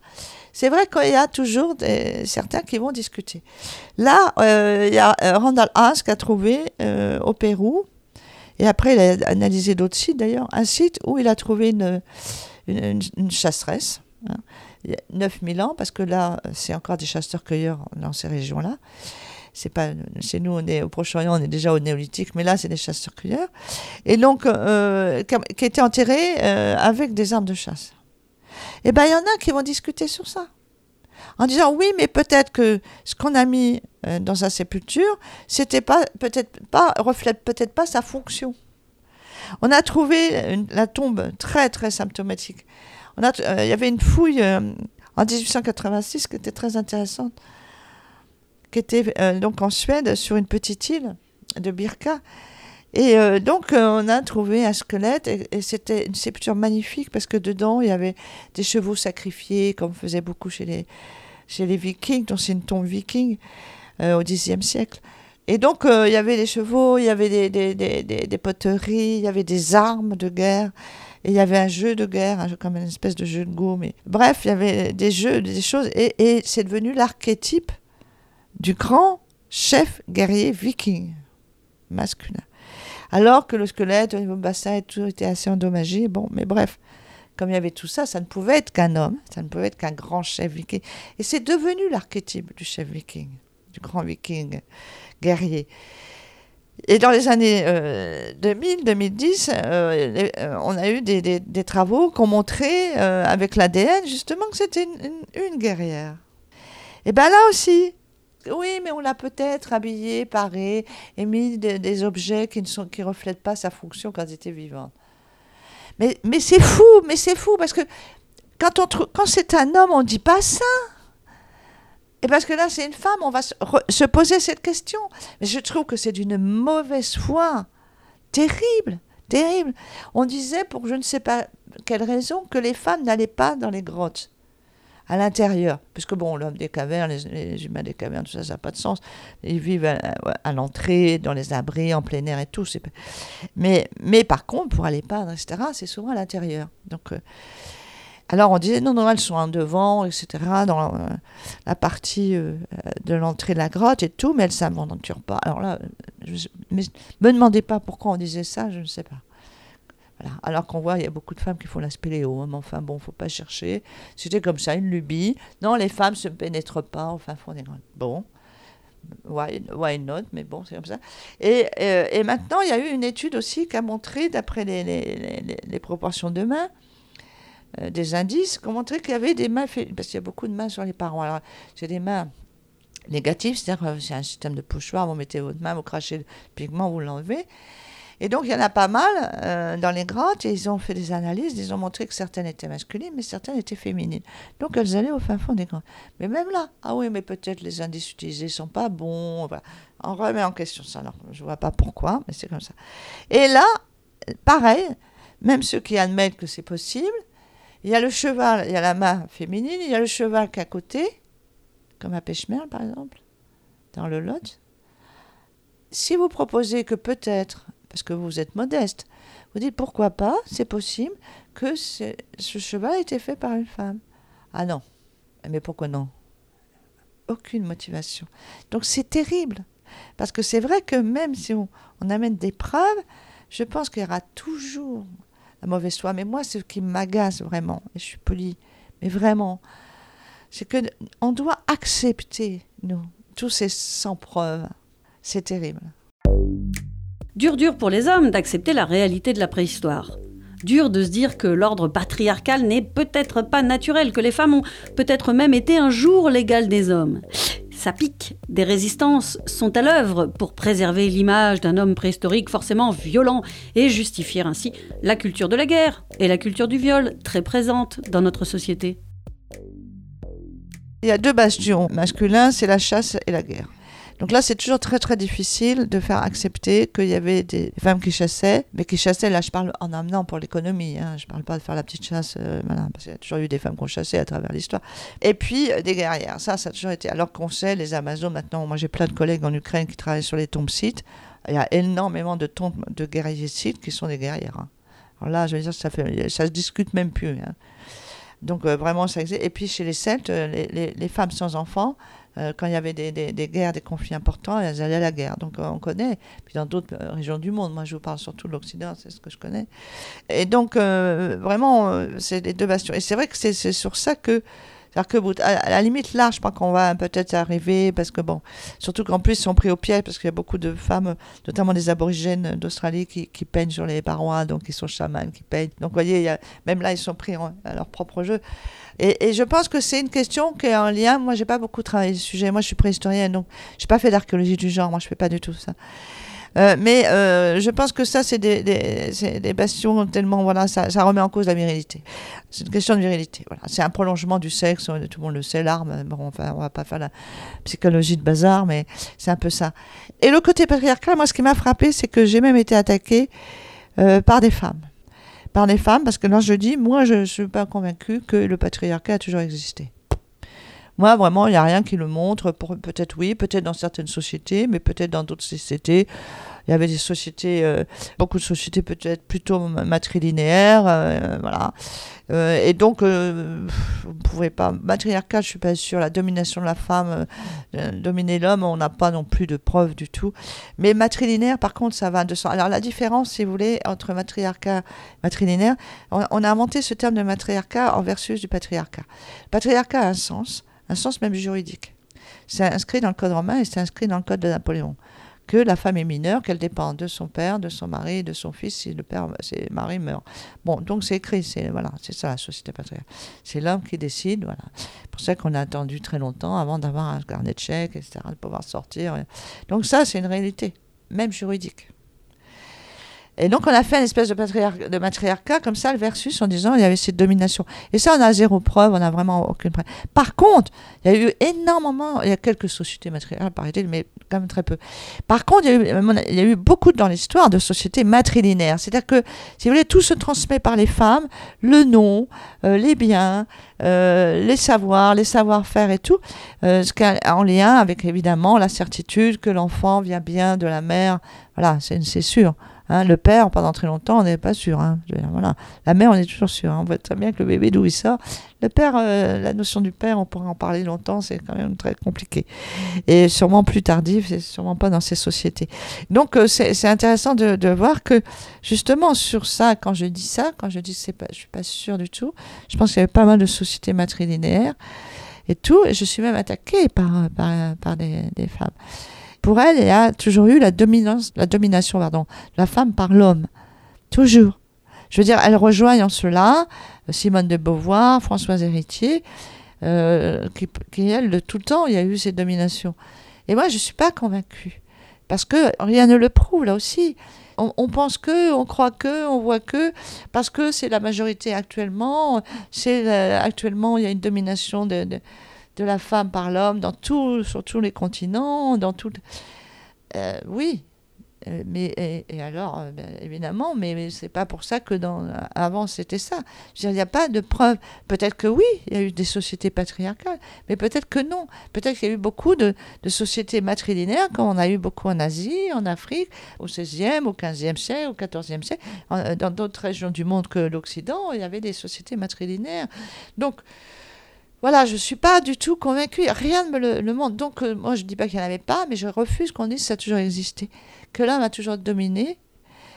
c'est vrai qu'il y a toujours des, certains qui vont discuter. Là, il y a Randall Haas qui a trouvé au Pérou, et après, il a analysé d'autres sites d'ailleurs, un site où il a trouvé une, une, chasseresse. Hein, 9000 ans, parce que là, c'est encore des chasseurs-cueilleurs dans ces régions-là. C'est pas, chez nous, on est au Proche-Orient, on est déjà au néolithique, mais là, c'est des chasseurs-cueilleurs. Et donc, euh, qui étaient enterrés euh, avec des armes de chasse. Eh bien, il y en a qui vont discuter sur ça. En disant, oui, mais peut-être que ce qu'on a mis euh, dans sa sépulture, c'était pas, peut-être pas, reflète peut-être pas sa fonction. On a trouvé la tombe très, très symptomatique euh, il y avait une fouille euh, en 1886 qui était très intéressante, qui était euh, donc en Suède, sur une petite île de Birka. Et donc, on a trouvé un squelette, et, c'était une sépulture magnifique parce que dedans, il y avait des chevaux sacrifiés, comme faisait beaucoup chez les, chez les Vikings, donc c'est une tombe viking au Xe siècle. Et donc, il y avait des chevaux, il y avait des, des, des, des, poteries, il y avait des armes de guerre. Et il y avait un jeu de guerre, comme une espèce de jeu de go. Mais... Bref, il y avait des jeux, des choses. Et, c'est devenu l'archétype du grand chef guerrier viking masculin. Alors que le squelette, au niveau bassin et tout était assez endommagé. Bon, mais bref, comme il y avait tout ça, ça ne pouvait être qu'un homme, ça ne pouvait être qu'un grand chef viking. Et c'est devenu l'archétype du chef viking, du grand viking guerrier. Et dans les années 2000-2010, euh, euh, euh, on a eu des, des, travaux qui ont montré avec l'ADN justement que c'était une, une, guerrière. Et bien là aussi, oui, mais on l'a peut-être habillée, parée, et mis des, objets qui ne sont, qui reflètent pas sa fonction quand elle était vivante. Mais, c'est fou, mais c'est fou, parce que quand, quand c'est un homme, on ne dit pas ça. Et parce que là, c'est une femme, on va se, poser cette question. Mais je trouve que c'est d'une mauvaise foi. Terrible, terrible. On disait, pour je ne sais pas quelle raison, que les femmes n'allaient pas dans les grottes, à l'intérieur. Puisque, bon, l'homme des cavernes, les, humains des cavernes, tout ça, ça n'a pas de sens. Ils vivent à, l'entrée, dans les abris, en plein air et tout. Mais, mais par contre, pour aller peindre, etc., c'est souvent à l'intérieur. Donc. Euh, alors on disait non, non, elles sont en devant, etc., dans euh, la, partie euh, de l'entrée de la grotte et tout, mais elles ne s'aventurent pas. Alors là, me demandez pas pourquoi on disait ça, je ne sais pas. Alors qu'on voit, il y a beaucoup de femmes qui font la spéléo, hein, mais enfin bon, faut pas chercher. C'était comme ça, une lubie. Non, les femmes se pénètrent pas, enfin font des Bon, why, why not, mais bon, c'est comme ça. Et, euh, maintenant, il y a eu une étude aussi qui a montré, d'après les, les, les proportions de mains, euh, des indices qui ont montré qu'il y avait des mains, parce qu'il y a beaucoup de mains sur les parents. Alors, c'est des mains négatives, c'est-à-dire c'est un système de pochoir, vous mettez votre main, vous crachez le pigment, vous l'enlevez. Et donc, il y en a pas mal euh, dans les grottes, et ils ont fait des analyses, ils ont montré que certaines étaient masculines, mais certaines étaient féminines. Donc, elles allaient au fin fond des grottes. Mais même là, ah oui, mais peut-être les indices utilisés sont pas bons. On remet en question ça. Alors, je vois pas pourquoi, mais c'est comme ça. Et là, pareil, même ceux qui admettent que c'est possible, il y a le cheval, il y a la main féminine, il y a le cheval qui est à côté, comme à Pêche-Merle par exemple, dans le Lot. Si vous proposez que peut-être, parce que vous êtes modeste, vous dites pourquoi pas, c'est possible que ce cheval ait été fait par une femme. Ah non, mais pourquoi non? Aucune motivation. Donc c'est terrible, parce que c'est vrai que même si on, amène des preuves, je pense qu'il y aura toujours la mauvaise foi. Mais moi, ce qui m'agace vraiment, et je suis polie, mais vraiment, c'est que on doit accepter, nous, tous ces sans preuves. C'est terrible. Dur, dur pour les hommes d'accepter la réalité de la préhistoire. Dur de se dire que l'ordre patriarcal n'est peut-être pas naturel, que les femmes ont peut-être même été un jour l'égal des hommes ça pique. Des résistances sont à l'œuvre pour préserver l'image d'un homme préhistorique forcément violent et justifier ainsi la culture de la guerre et la culture du viol, très présente dans notre société. Il y a deux bastions masculins, c'est la chasse et la guerre. Donc là, c'est toujours très très difficile de faire accepter qu'il y avait des femmes qui chassaient, mais qui chassaient, là je parle en amenant pour l'économie, hein, je parle pas de faire la petite chasse, euh, parce qu'il y a toujours eu des femmes qui ont chassé à travers l'histoire. Et puis euh, des guerrières, ça, ça a toujours été. Alors qu'on sait, les Amazones, maintenant, moi j'ai plein de collègues en Ukraine qui travaillent sur les tombes sites, il y a énormément de tombes de guerriers sites qui sont des guerrières. Hein. Alors là, je veux dire, ça, fait, ça se discute même plus. Hein. Donc euh, vraiment, ça existe. Et puis chez les Celtes, les, les femmes sans enfants, euh, quand il y avait des, des, guerres, des conflits importants, elles allaient à la guerre. Donc euh, on connaît. Puis dans d'autres euh, régions du monde, moi je vous parle surtout de l'Occident, c'est ce que je connais. Et donc vraiment, c'est les deux bastions. Et c'est vrai que c'est sur ça que c'est-à-dire que, à la limite, là, je crois qu'on va peut-être arriver, parce que, bon, surtout qu'en plus, ils sont pris au pied, parce qu'il y a beaucoup de femmes, notamment des aborigènes d'Australie, qui, peignent sur les parois, donc ils sont chamans, qui peignent. Donc, vous voyez, y même là, ils sont pris à leur propre jeu. Et, et je pense que c'est une question qui est en lien. Moi, j'ai pas beaucoup travaillé ce sujet. Moi, je suis préhistorienne, donc je n'ai pas fait d'archéologie du genre. Moi, je fais pas du tout ça. Euh, mais euh, je pense que ça, c'est des, des, des, bastions tellement, voilà, ça, remet en cause la virilité. C'est une question de virilité. Voilà. C'est un prolongement du sexe, tout le monde le sait, l'arme. Bon, enfin, on va pas faire la psychologie de bazar, mais c'est un peu ça. Et le côté patriarcal, moi, ce qui m'a frappé, c'est que j'ai même été attaquée euh, par des femmes. Par des femmes, parce que là, je dis, moi, je ne suis pas convaincue que le patriarcat a toujours existé. Moi, vraiment, il n'y a rien qui le montre. Peut-être oui, peut-être dans certaines sociétés, mais peut-être dans d'autres sociétés. Il y avait des sociétés, euh, beaucoup de sociétés peut-être plutôt matrilinéaires, euh, voilà. Euh, et donc, vous ne pouvez pas. Matriarcat, je suis pas sûre. La domination de la femme, dominer l'homme, on n'a pas non plus de preuves du tout. Mais matrilinéaire, par contre, ça va de sens. Alors, la différence, si vous voulez, entre matriarcat et matrilinéaire, on, a inventé ce terme de matriarcat en versus du patriarcat. Patriarcat a un sens un sens même juridique. C'est inscrit dans le code romain et c'est inscrit dans le code de Napoléon que la femme est mineure, qu'elle dépend de son père, de son mari, de son fils si le père, si le mari meurt. Bon, donc c'est écrit, c'est voilà, c'est ça la société patriarcale. C'est l'homme qui décide, voilà. C'est pour ça qu'on a attendu très longtemps avant d'avoir un carnet de chèques, etc., de pouvoir sortir. Donc ça, c'est une réalité, même juridique. Et donc, on a fait une espèce de, matriarcat comme ça, le versus, en disant il y avait cette domination. Et ça, on a zéro preuve, on n'a vraiment aucune preuve. Par contre, il y a eu énormément, il y a quelques sociétés matriarcales, paraît-il, mais quand même très peu. Par contre, il y a eu, il y a eu beaucoup dans l'histoire de sociétés matrilinéaires. C'est-à-dire que, si vous voulez, tout se transmet par les femmes, le nom, euh, les biens, euh, les savoirs, les savoir-faire et tout, euh, ce qui est en lien avec évidemment la certitude que l'enfant vient bien de la mère. Voilà, c'est sûr. Hein, le père, pendant très longtemps, on n'est pas sûr. Hein. voilà. La mère, on est toujours sûr. Hein. On voit très bien que le bébé, d'où il sort. Le père, euh, la notion du père, on pourrait en parler longtemps, c'est quand même très compliqué. Et sûrement plus tardif, c'est sûrement pas dans ces sociétés. Donc, euh, c'est intéressant de, de, voir que, justement, sur ça, quand je dis ça, quand je dis que pas, je suis pas sûr du tout, je pense qu'il y avait pas mal de sociétés matrilinéaires et tout, et je suis même attaquée par, par, par des, des femmes pour elle, il y a toujours eu la, dominance, la domination pardon, la femme par l'homme. Toujours. Je veux dire, elle rejoint en cela Simone de Beauvoir, Françoise Héritier, euh, qui, elle, de tout le temps, il y a eu cette domination. Et moi, je ne suis pas convaincue Parce que rien ne le prouve, là aussi. On, pense que, on croit que, on voit que, parce que c'est la majorité actuellement. C'est actuellement, il y a une domination de, la femme par l'homme dans tout, sur tous les continents, dans tout. Euh, oui, euh, mais et, alors, euh, ben, évidemment, mais, c'est pas pour ça que dans, avant c'était ça. il n'y a pas de preuve. Peut-être que oui, il y a eu des sociétés patriarcales, mais peut-être que non. Peut-être qu'il y a eu beaucoup de, sociétés matrilinéaires, comme on a eu beaucoup en Asie, en Afrique, au XVIe, au XVe siècle, au XIVe siècle. dans d'autres régions du monde que l'Occident, il y avait des sociétés matrilinéaires. Donc, voilà, je ne suis pas du tout convaincue. Rien ne me le, montre. Donc, euh, moi, je ne dis pas qu'il n'y en avait pas, mais je refuse qu'on dise que ça a toujours existé. Que l'homme a toujours dominé.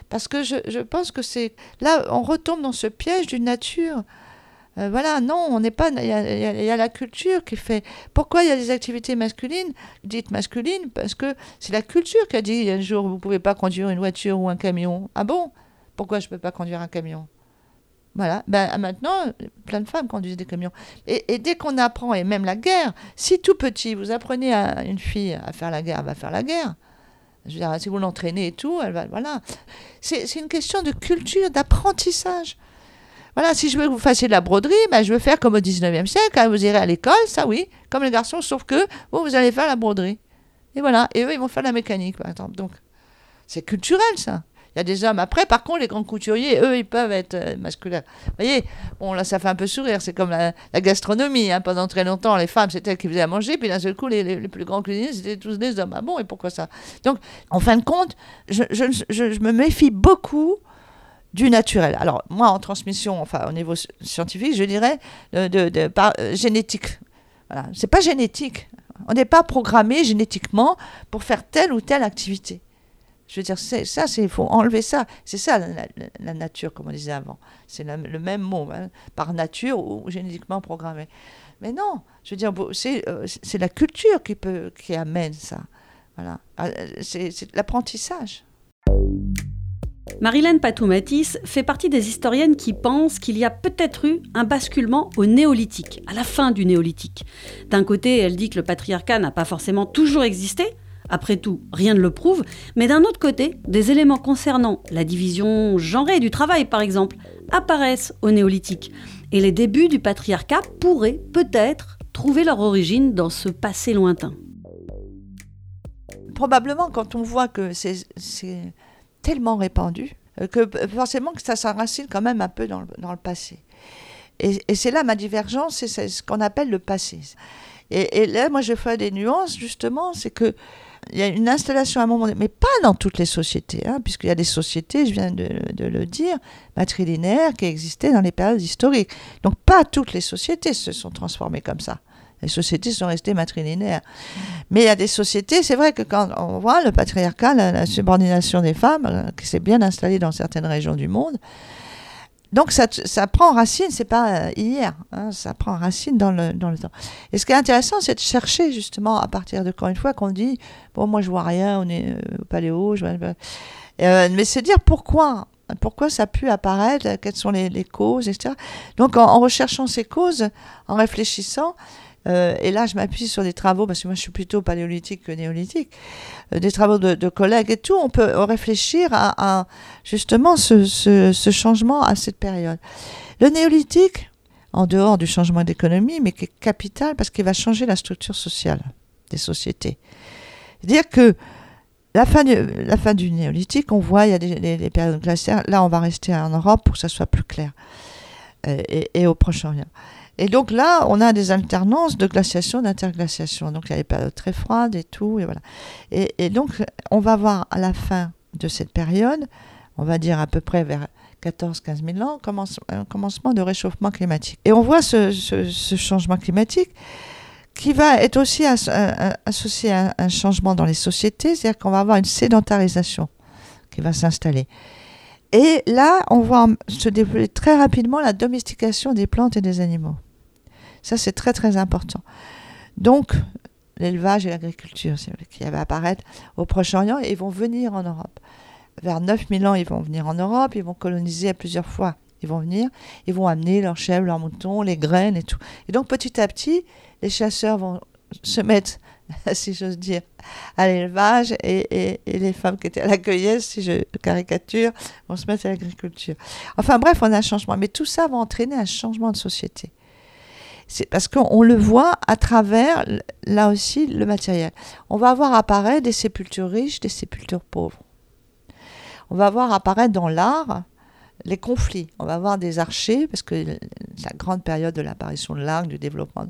Parce que je, pense que c'est. Là, on retombe dans ce piège d'une nature. Euh, voilà, non, on n'est pas. Il y, a, la culture qui fait. Pourquoi il y a des activités masculines, dites masculines Parce que c'est la culture qui a dit un jour, vous ne pouvez pas conduire une voiture ou un camion. Ah bon? Pourquoi je ne peux pas conduire un camion? Voilà, ben, maintenant, plein de femmes conduisent des camions. Et, dès qu'on apprend, et même la guerre, si tout petit, vous apprenez à une fille à faire la guerre, elle va faire la guerre. Je veux dire, si vous l'entraînez et tout, elle va. Voilà. C'est une question de culture, d'apprentissage. Voilà, si je veux que vous fassiez de la broderie, ben, je veux faire comme au 19e siècle, quand vous irez à l'école, ça oui, comme les garçons, sauf que vous, vous allez faire la broderie. Et voilà, et eux, ils vont faire la mécanique, par exemple. Donc, c'est culturel, ça. Il y a des hommes. Après, par contre, les grands couturiers, eux, ils peuvent être euh, masculins. Vous voyez, bon, là, ça fait un peu sourire. C'est comme la, gastronomie. Hein. Pendant très longtemps, les femmes, c'était elles qui faisaient à manger. Puis d'un seul coup, les, les, plus grands cuisiniers, c'était tous des hommes. Ah bon, et pourquoi ça? Donc, en fin de compte, je, je, je, me méfie beaucoup du naturel. Alors, moi, en transmission, enfin, au niveau scientifique, je dirais de, de, de par, euh, génétique. Voilà. C'est pas génétique. On n'est pas programmé génétiquement pour faire telle ou telle activité. Je veux dire, ça, il faut enlever ça. C'est ça la, nature, comme on disait avant. C'est le même mot, hein, par nature ou génétiquement programmé. Mais non, je veux dire, euh, c'est la culture qui, peut, qui amène ça. Voilà. Ah, c'est l'apprentissage. Marilène Patoumatis fait partie des historiennes qui pensent qu'il y a peut-être eu un basculement au néolithique, à la fin du néolithique. D'un côté, elle dit que le patriarcat n'a pas forcément toujours existé, après tout, rien ne le prouve, mais d'un autre côté, des éléments concernant la division genrée du travail, par exemple, apparaissent au néolithique. Et les débuts du patriarcat pourraient peut-être trouver leur origine dans ce passé lointain. Probablement, quand on voit que c'est tellement répandu, euh, que forcément que ça s'enracine quand même un peu dans le, passé. Et, c'est là ma divergence, c'est ce qu'on appelle le passé. Et, et, là, moi, je fais des nuances, justement, c'est que il y a une installation à un moment donné, mais pas dans toutes les sociétés, hein, puisqu'il y a des sociétés, je viens de, le dire, matrilinéaires qui existaient dans les périodes historiques. Donc pas toutes les sociétés se sont transformées comme ça. Les sociétés sont restées matrilinéaires. Mais il y a des sociétés, c'est vrai que quand on voit le patriarcat, la subordination des femmes, euh, qui s'est bien installée dans certaines régions du monde, donc ça, ça prend racine, c'est pas euh, hier, hein, ça prend racine dans le, dans le temps. Et ce qui est intéressant, c'est de chercher justement à partir de quand une fois qu'on dit, bon moi je vois rien, on est euh, au paléo, je vois, euh, mais c'est dire pourquoi, pourquoi ça a pu apparaître, quelles sont les, les causes, etc. Donc en, recherchant ces causes, en réfléchissant, euh, et là, je m'appuie sur des travaux, parce que moi, je suis plutôt paléolithique que néolithique, euh, des travaux de, collègues et tout. On peut réfléchir à, justement ce, changement à cette période. Le néolithique, en dehors du changement d'économie, mais qui est capital parce qu'il va changer la structure sociale des sociétés. C'est-à-dire que la fin, du, néolithique, on voit, il y a des, périodes glaciaires. Là, on va rester en Europe pour que ça soit plus clair. Euh, et, et au Proche-Orient. Et donc là, on a des alternances de glaciation, d'interglaciation. Donc il y a des périodes très froides et tout. Et, voilà. et, donc, on va voir à la fin de cette période, on va dire à peu près vers 14-15 000 ans, un commencement de réchauffement climatique. Et on voit ce, changement climatique qui va être aussi associé à un changement dans les sociétés, c'est-à-dire qu'on va avoir une sédentarisation qui va s'installer. Et là, on voit se développer très rapidement la domestication des plantes et des animaux. Ça, c'est très très important. Donc, l'élevage et l'agriculture qui va apparaître au Proche-Orient et ils vont venir en Europe. Vers 9000 ans, ils vont venir en Europe, ils vont coloniser à plusieurs fois. Ils vont venir, ils vont amener leurs chèvres, leurs moutons, les graines et tout. Et donc petit à petit, les chasseurs vont se mettre si j'ose dire, à l'élevage et, les femmes qui étaient à la cueillette, si je caricature, vont se mettre à l'agriculture. Enfin bref, on a un changement. Mais tout ça va entraîner un changement de société. C'est parce qu'on le voit à travers, là aussi, le matériel. On va voir apparaître des sépultures riches, des sépultures pauvres. On va voir apparaître dans l'art les conflits. On va voir des archers, parce que la grande période de l'apparition de l'art, du développement. On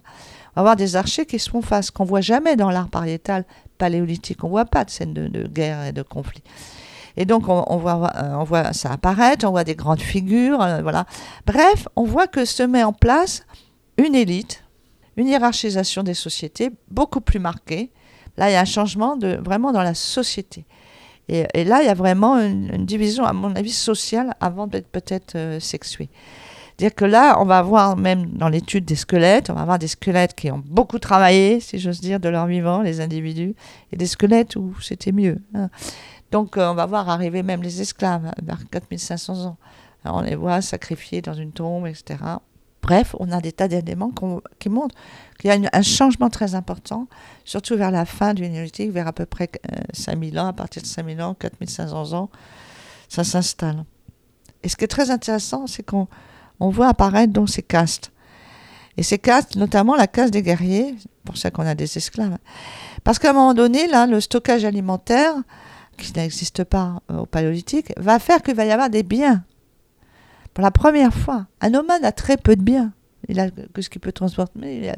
va voir des archers qui se font face, qu'on voit jamais dans l'art pariétal paléolithique. On voit pas de scènes de, guerre et de conflits. Et donc, on, voit, euh, on voit ça apparaître, on voit des grandes figures, euh, voilà. Bref, on voit que se met en place une élite, une hiérarchisation des sociétés beaucoup plus marquée. Là, il y a un changement de, vraiment dans la société. Et, là, il y a vraiment une, division, à mon avis, sociale avant d'être peut-être euh, sexuée. C'est-à-dire que là, on va voir, même dans l'étude des squelettes, on va avoir des squelettes qui ont beaucoup travaillé, si j'ose dire, de leur vivant, les individus, et des squelettes où c'était mieux. Hein. Donc, euh, on va voir arriver même les esclaves vers 4500 ans. on les voit sacrifiés dans une tombe, etc. Bref, on a des tas d'éléments qui montrent qu'il y a un changement très important, surtout vers la fin du néolithique, vers à peu près 5000 euh, ans, à partir de 5000 ans, 4500 ans, ça s'installe. Et ce qui est très intéressant, c'est qu'on on voit apparaître donc ces castes. Et ces castes, notamment la caste des guerriers, pour ça qu'on a des esclaves. Parce qu'à un moment donné, là, le stockage alimentaire, qui n'existe pas euh, au paléolithique, va faire qu'il va y avoir des biens pour la première fois, un nomade a très peu de biens. Il a que ce qu'il peut transporter, il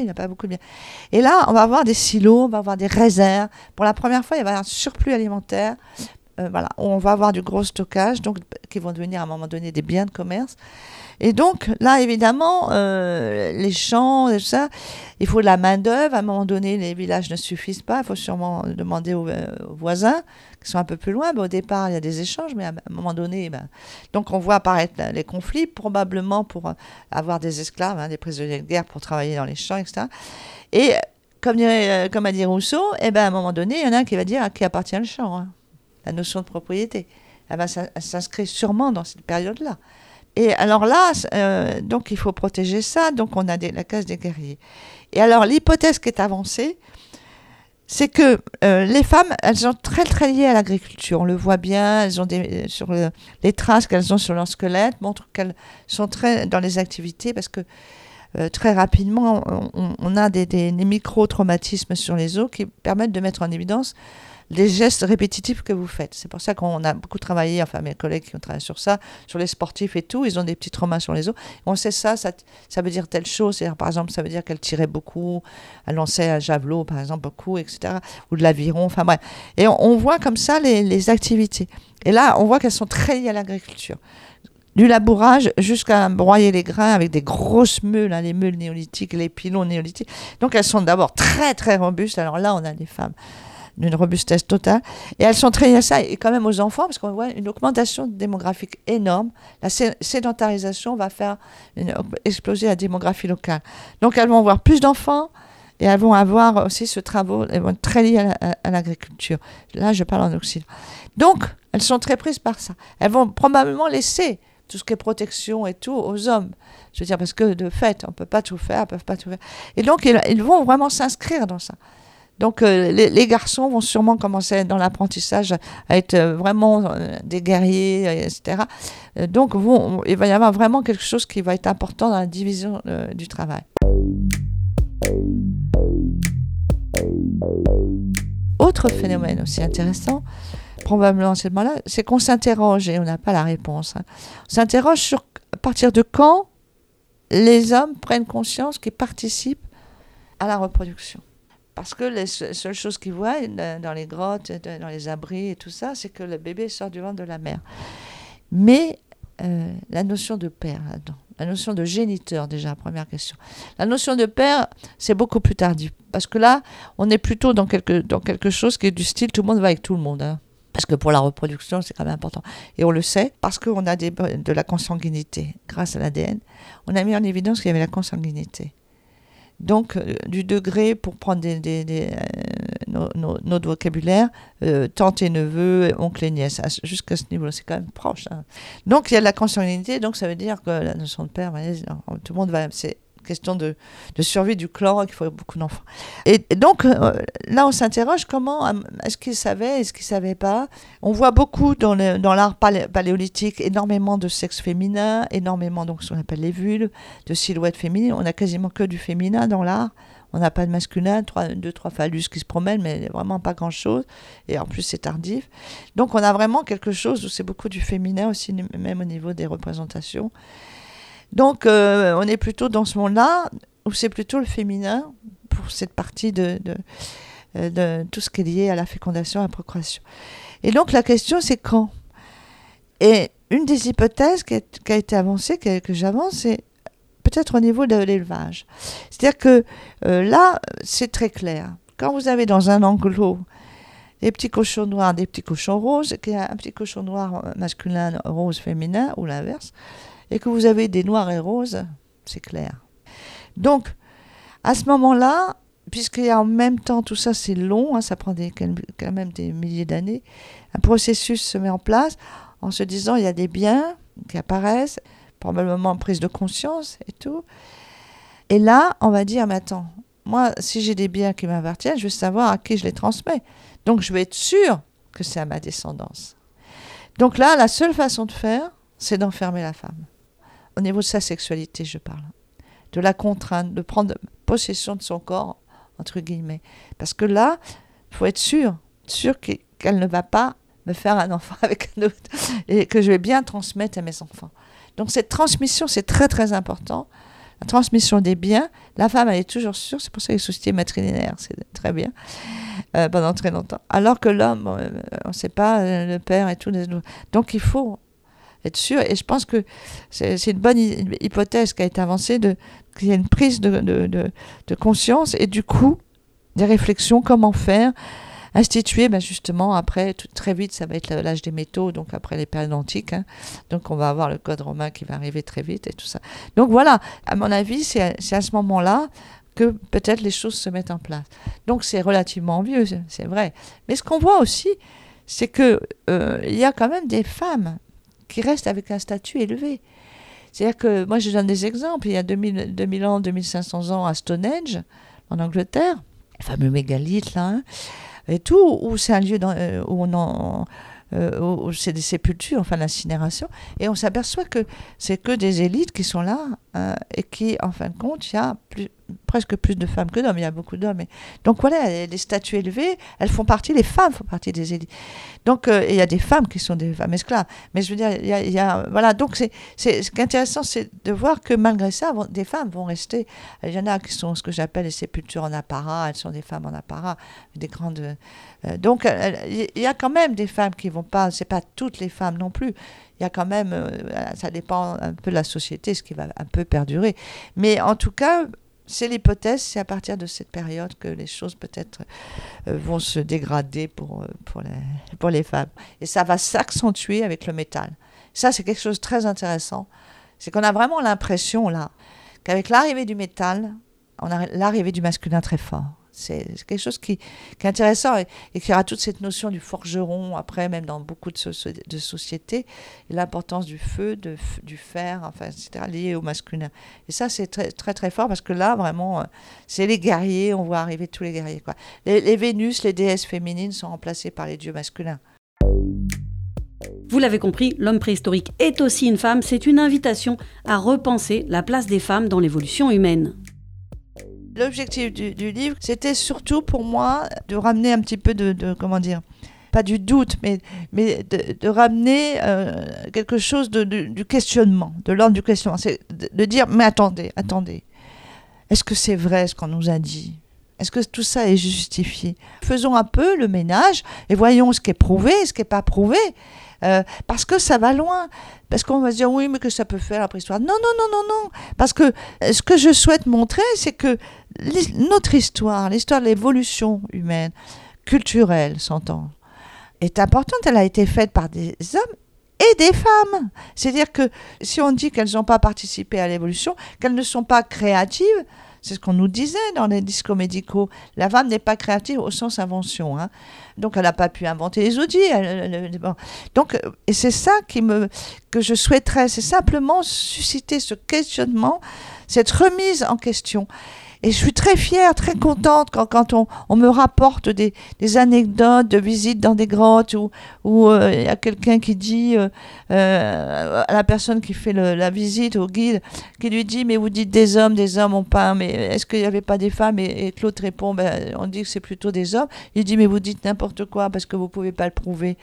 il n'a pas beaucoup de biens. Et là, on va avoir des silos, on va avoir des réserves. Pour la première fois, il va y avoir un surplus alimentaire. Euh, on va avoir du gros stockage, donc qui vont devenir à un moment donné des biens de commerce. Et donc, là, évidemment, euh, les champs, et ça, il faut de la main-d'œuvre. À un moment donné, les villages ne suffisent pas. Il faut sûrement demander aux, euh, voisins qui sont un peu plus loin. au départ, il y a des échanges, mais à un moment donné, ben, donc on voit apparaître les conflits, probablement pour avoir des esclaves, hein, des prisonniers de guerre pour travailler dans les champs, etc. Et comme, comme a dit Rousseau, eh ben, à un moment donné, il y en a un qui va dire à qui appartient le champ. Hein. La notion de propriété. Elle va s'inscrire sûrement dans cette période-là. Et alors là, euh, donc il faut protéger ça, donc on a la case des guerriers. Et alors l'hypothèse qui est avancée, c'est que euh, les femmes, elles sont très très liées à l'agriculture. On le voit bien, elles ont sur les traces qu'elles ont sur leur squelette montrent qu'elles sont très dans les activités parce que euh, très rapidement, on, a des, des micro-traumatismes sur les os qui permettent de mettre en évidence les gestes répétitifs que vous faites. C'est pour ça qu'on a beaucoup travaillé, enfin mes collègues qui ont travaillé sur ça, sur les sportifs et tout, ils ont des petits traumas sur les os. On sait ça, ça, ça veut dire telle chose. Par exemple, ça veut dire qu'elle tirait beaucoup, elle lançait un javelot, par exemple, beaucoup, etc. Ou de l'aviron, enfin bref. Et on, voit comme ça les, activités. Et là, on voit qu'elles sont très liées à l'agriculture du labourage jusqu'à broyer les grains avec des grosses meules, hein, les meules néolithiques, les pilons néolithiques. Donc elles sont d'abord très très robustes. Alors là, on a des femmes d'une robustesse totale. Et elles sont très liées à ça, et quand même aux enfants, parce qu'on voit une augmentation démographique énorme. La sédentarisation va faire exploser la démographie locale. Donc elles vont avoir plus d'enfants, et elles vont avoir aussi ce travail, elles vont être très liées à l'agriculture. Là, je parle en Occident. Donc, elles sont très prises par ça. Elles vont probablement laisser tout ce qui est protection et tout aux hommes. Je veux dire, parce que de fait, on ne peut pas tout faire, elles peuvent pas tout faire. Et donc, ils vont vraiment s'inscrire dans ça. Donc euh, les, garçons vont sûrement commencer dans l'apprentissage à être euh, vraiment euh, des guerriers, etc. donc il va y avoir vraiment quelque chose qui va être important dans la division du travail. Autre phénomène aussi intéressant, probablement à ce moment-là, c'est qu'on s'interroge, et on n'a pas la réponse, hein. on s'interroge sur à partir de quand les hommes prennent conscience qu'ils participent à la reproduction. Parce que les seules choses qu'ils voient dans les grottes, dans les abris et tout ça, c'est que le bébé sort du ventre de la mère. Mais euh, la notion de père là-dedans, la notion de géniteur déjà, première question. La notion de père, c'est beaucoup plus tardif. Parce que là, on est plutôt dans quelque, dans quelque chose qui est du style tout le monde va avec tout le monde. Hein. Parce que pour la reproduction, c'est quand même important. Et on le sait, parce qu'on a des, de la consanguinité. Grâce à l'ADN, on a mis en évidence qu'il y avait la consanguinité. Donc, euh, du degré, pour prendre euh, notre vocabulaire, euh, tante et neveu, oncle et nièce, jusqu'à ce niveau-là, c'est quand même proche. Hein. Donc, il y a de la consanguinité, donc ça veut dire que la notion de père, tout le monde va, question de, survie du clan, qu'il faut beaucoup d'enfants. Et, donc, euh, là, on s'interroge comment, euh, est-ce qu'ils savaient, est-ce qu'ils savaient pas? On voit beaucoup dans l'art palé- paléolithique énormément de sexe féminin, énormément, donc, ce qu'on appelle les vulves, de silhouettes féminines. On a quasiment que du féminin dans l'art. On n'a pas de masculin, deux, trois phallus qui se promènent, mais vraiment pas grand-chose. Et en plus, c'est tardif. Donc, on a vraiment quelque chose où c'est beaucoup du féminin aussi, même au niveau des représentations. Donc, euh, on est plutôt dans ce monde-là, où c'est plutôt le féminin pour cette partie euh, de tout ce qui est lié à la fécondation, à la procréation. Et donc, la question, c'est quand? Et une des hypothèses qui a, été avancée, que, j'avance, c'est peut-être au niveau de l'élevage. C'est-à-dire que euh, là, c'est très clair. Quand vous avez dans un enclos des petits cochons noirs, des petits cochons roses, qu'il y a un petit cochon noir masculin, rose féminin, ou l'inverse, et que vous avez des noirs et roses, c'est clair. Donc, à ce moment-là, puisqu'il y a en même temps, tout ça c'est long, hein, ça prend quand même des milliers d'années, un processus se met en place en se disant il y a des biens qui apparaissent, probablement en prise de conscience et tout. Et là, on va dire, mais attends, moi, si j'ai des biens qui m'appartiennent, je veux savoir à qui je les transmets. Donc, je veux être sûr que c'est à ma descendance. Donc là, la seule façon de faire, c'est d'enfermer la femme. Au niveau de sa sexualité, je parle. De la contrainte, de prendre possession de son corps, entre guillemets. Parce que là, il faut être sûr, sûr que- qu'elle ne va pas me faire un enfant avec un autre et que je vais bien transmettre à mes enfants. Donc cette transmission, c'est très très important. La transmission des biens, la femme, elle est toujours sûre, c'est pour ça que les sociétés matrilinéaires, c'est très bien, euh, pendant très longtemps. Alors que l'homme, euh, on ne sait pas, euh, le père et tout. Donc il faut être sûr, et je pense que c'est une bonne hy- hypothèse qui a été avancée, de- qu'il y a une prise de, conscience et du coup, des réflexions, comment faire, instituer, ben justement, après, très vite, ça va être l'âge des métaux, donc après les périodes antiques, hein. donc on va avoir le code romain qui va arriver très vite et tout ça. Donc voilà, à mon avis, c'est à, ce moment-là que peut-être les choses se mettent en place. Donc c'est relativement vieux, c'est- c'est vrai. Mais ce qu'on voit aussi, c'est que euh, il y a quand même des femmes qui restent avec un statut élevé. C'est-à-dire que moi, je donne des exemples. Il y a 2000, 2000 ans, 2500 ans à Stonehenge, en Angleterre, le fameux mégalithe là, hein, et tout, où c'est un lieu euh, où on en, euh, c'est des sépultures, enfin l'incinération, et on s'aperçoit que c'est que des élites qui sont là euh, et qui, en fin de compte, il y a plus, presque plus de femmes que d'hommes. Il y a beaucoup d'hommes. Et... Donc voilà, les statues élevées, elles font partie, les femmes font partie des élites. Donc euh, il y a des femmes qui sont des femmes esclaves. Mais je veux dire, il y a, y a- voilà. Donc c'est, ce qui est intéressant, c'est de voir que malgré ça, des femmes vont rester. Il y en a qui sont ce que j'appelle les sépultures en apparat. Elles sont des femmes en apparat, des grandes. euh, donc il y a quand même des femmes qui vont pas. C'est pas toutes les femmes non plus. Il y a quand même, euh, ça dépend un peu de la société, ce qui va un peu perdurer. Mais en tout cas, c'est l'hypothèse, c'est à partir de cette période que les choses peut-être euh, vont se dégrader pour, euh, pour, les, pour les femmes. Et ça va s'accentuer avec le métal. Ça, c'est quelque chose de très intéressant. C'est qu'on a vraiment l'impression, là, qu'avec l'arrivée du métal, on a l'arrivée du masculin très fort. C'est quelque chose qui, qui est intéressant et, qui aura toute cette notion du forgeron, après, même dans beaucoup de, so- de sociétés, l'importance du feu, de, du fer, enfin, etc., lié au masculin. Et ça, c'est très, très, très fort parce que là, vraiment, euh, c'est les guerriers, on voit arriver tous les guerriers. Quoi. Les Vénus, les déesses féminines sont remplacées par les dieux masculins. Vous l'avez compris, l'homme préhistorique est aussi une femme. C'est une invitation à repenser la place des femmes dans l'évolution humaine. L'objectif du, livre, c'était surtout pour moi de ramener un petit peu de, comment dire, pas du doute, mais, de, ramener euh, quelque chose du questionnement, de l'ordre du questionnement. C'est de, dire, mais attendez, attendez, est-ce que c'est vrai ce qu'on nous a dit? Est-ce que tout ça est justifié? Faisons un peu le ménage et voyons ce qui est prouvé, ce qui n'est pas prouvé. Euh, parce que ça va loin. Parce qu'on va se dire, oui, mais que ça peut faire la préhistoire. Non, non, non, non, non. Parce que euh, ce que je souhaite montrer, c'est que notre histoire, l'histoire de l'évolution humaine, culturelle, s'entend, est importante. Elle a été faite par des hommes et des femmes. C'est-à-dire que si on dit qu'elles n'ont pas participé à l'évolution, qu'elles ne sont pas créatives, c'est ce qu'on nous disait dans les discours médicaux. La femme n'est pas créative au sens invention. hein. Donc, elle n'a pas pu inventer les outils. Donc, euh, et c'est ça qui me, que je souhaiterais, c'est simplement susciter ce questionnement cette remise en question. Et je suis très fière, très contente quand, quand on, on me rapporte des, anecdotes de visites dans des grottes où il où, euh, y a quelqu'un qui dit euh, euh, à la personne qui fait la visite, au guide, qui lui dit Mais vous dites des hommes, des hommes ont pas, mais est-ce qu'il n'y avait pas des femmes? Et, et Claude répond ben, On dit que c'est plutôt des hommes. Il dit Mais vous dites n'importe quoi parce que vous ne pouvez pas le prouver.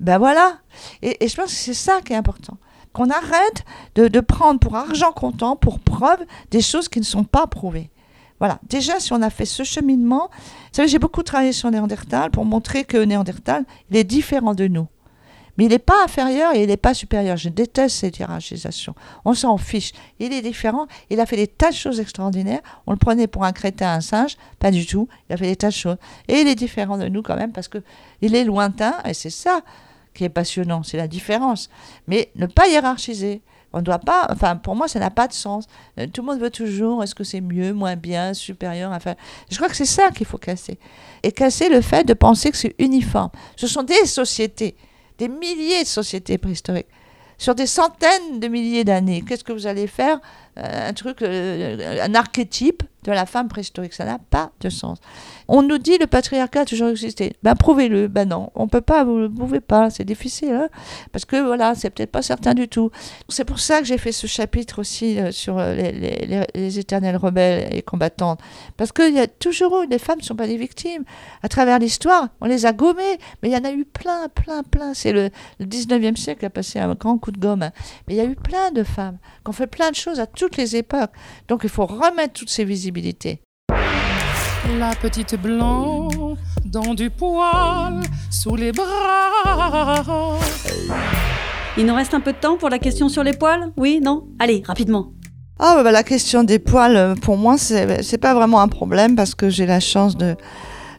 Ben voilà. Et, et je pense que c'est ça qui est important qu'on arrête de, de, prendre pour argent comptant, pour preuve, des choses qui ne sont pas prouvées. Voilà, déjà si on a fait ce cheminement, vous savez, j'ai beaucoup travaillé sur Néandertal pour montrer que Néandertal, il est différent de nous. Mais il n'est pas inférieur et il n'est pas supérieur. Je déteste cette hiérarchisation. On s'en fiche. Il est différent. Il a fait des tas de choses extraordinaires. On le prenait pour un crétin, un singe. Pas du tout. Il a fait des tas de choses. Et il est différent de nous quand même parce qu'il est lointain. Et c'est ça qui est passionnant. C'est la différence. Mais ne pas hiérarchiser. On ne doit pas, enfin, pour moi, ça n'a pas de sens. Euh, tout le monde veut toujours, est-ce que c'est mieux, moins bien, supérieur, enfin. Je crois que c'est ça qu'il faut casser. Et casser le fait de penser que c'est uniforme. Ce sont des sociétés, des milliers de sociétés préhistoriques, sur des centaines de milliers d'années. Qu'est-ce que vous allez faire? Un truc, euh, un archétype de la femme préhistorique. Ça n'a pas de sens. On nous dit le patriarcat a toujours existé. Ben prouvez-le. Ben non, on peut pas, vous ne pouvez pas. C'est difficile, hein parce que voilà, c'est peut-être pas certain du tout. C'est pour ça que j'ai fait ce chapitre aussi euh, sur euh, les, les, les, éternels rebelles et combattantes, parce qu'il y a toujours eu, les femmes ne sont pas des victimes. À travers l'histoire, on les a gommées, mais il y en a eu plein, plein, plein. C'est le, le 19e siècle a passé un grand coup de gomme. Hein. Mais il y a eu plein de femmes qui ont fait plein de choses à toutes les époques. Donc il faut remettre toutes ces visibilités. La petite blanc dans du poil sous les bras. Il nous reste un peu de temps pour la question sur les poils? Oui Non? Allez, rapidement. Ah, bah, la question des poils, pour moi, c'est pas vraiment un problème parce que j'ai la chance de,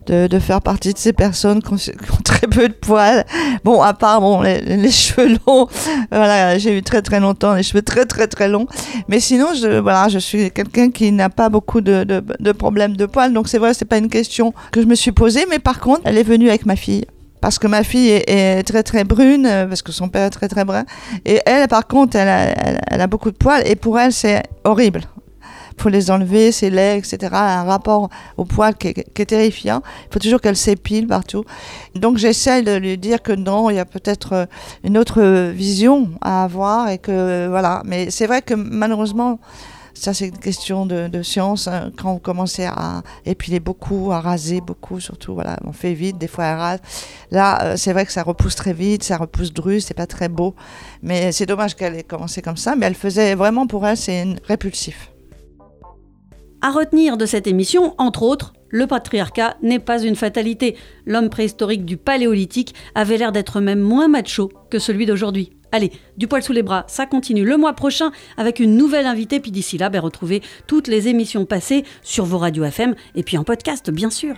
de, faire partie de ces personnes qui ont, très peu de poils. Bon, à part bon, les, cheveux longs, voilà, j'ai eu très très longtemps les cheveux très très très longs. Mais sinon, je, voilà, je suis quelqu'un qui n'a pas beaucoup de, de, de problèmes de poils. Donc c'est vrai, c'est pas une question que je me suis posée. Mais par contre, elle est venue avec ma fille parce que ma fille est, très très brune, parce que son père est très très brun. Et elle, par contre, elle a beaucoup de poils et pour elle, c'est horrible faut les enlever, ses legs, etc. Un rapport au poil qui est, terrifiant. Il faut toujours qu'elle s'épile partout. Donc j'essaie de lui dire que non, il y a peut-être une autre vision à avoir et que voilà. Mais c'est vrai que malheureusement, ça c'est une question de, de science. Hein. Quand on commençait à épiler beaucoup, à raser beaucoup, surtout, voilà, on fait vite, des fois elle rase. Là, euh, c'est vrai que ça repousse très vite, ça repousse dru, c'est pas très beau. Mais c'est dommage qu'elle ait commencé comme ça. Mais elle faisait vraiment pour elle, c'est répulsif. À retenir de cette émission, entre autres, le patriarcat n'est pas une fatalité. L'homme préhistorique du paléolithique avait l'air d'être même moins macho que celui d'aujourd'hui. Allez, du poil sous les bras, ça continue le mois prochain avec une nouvelle invitée. Puis d'ici là, ben, retrouvez toutes les émissions passées sur vos radios FM et puis en podcast, bien sûr.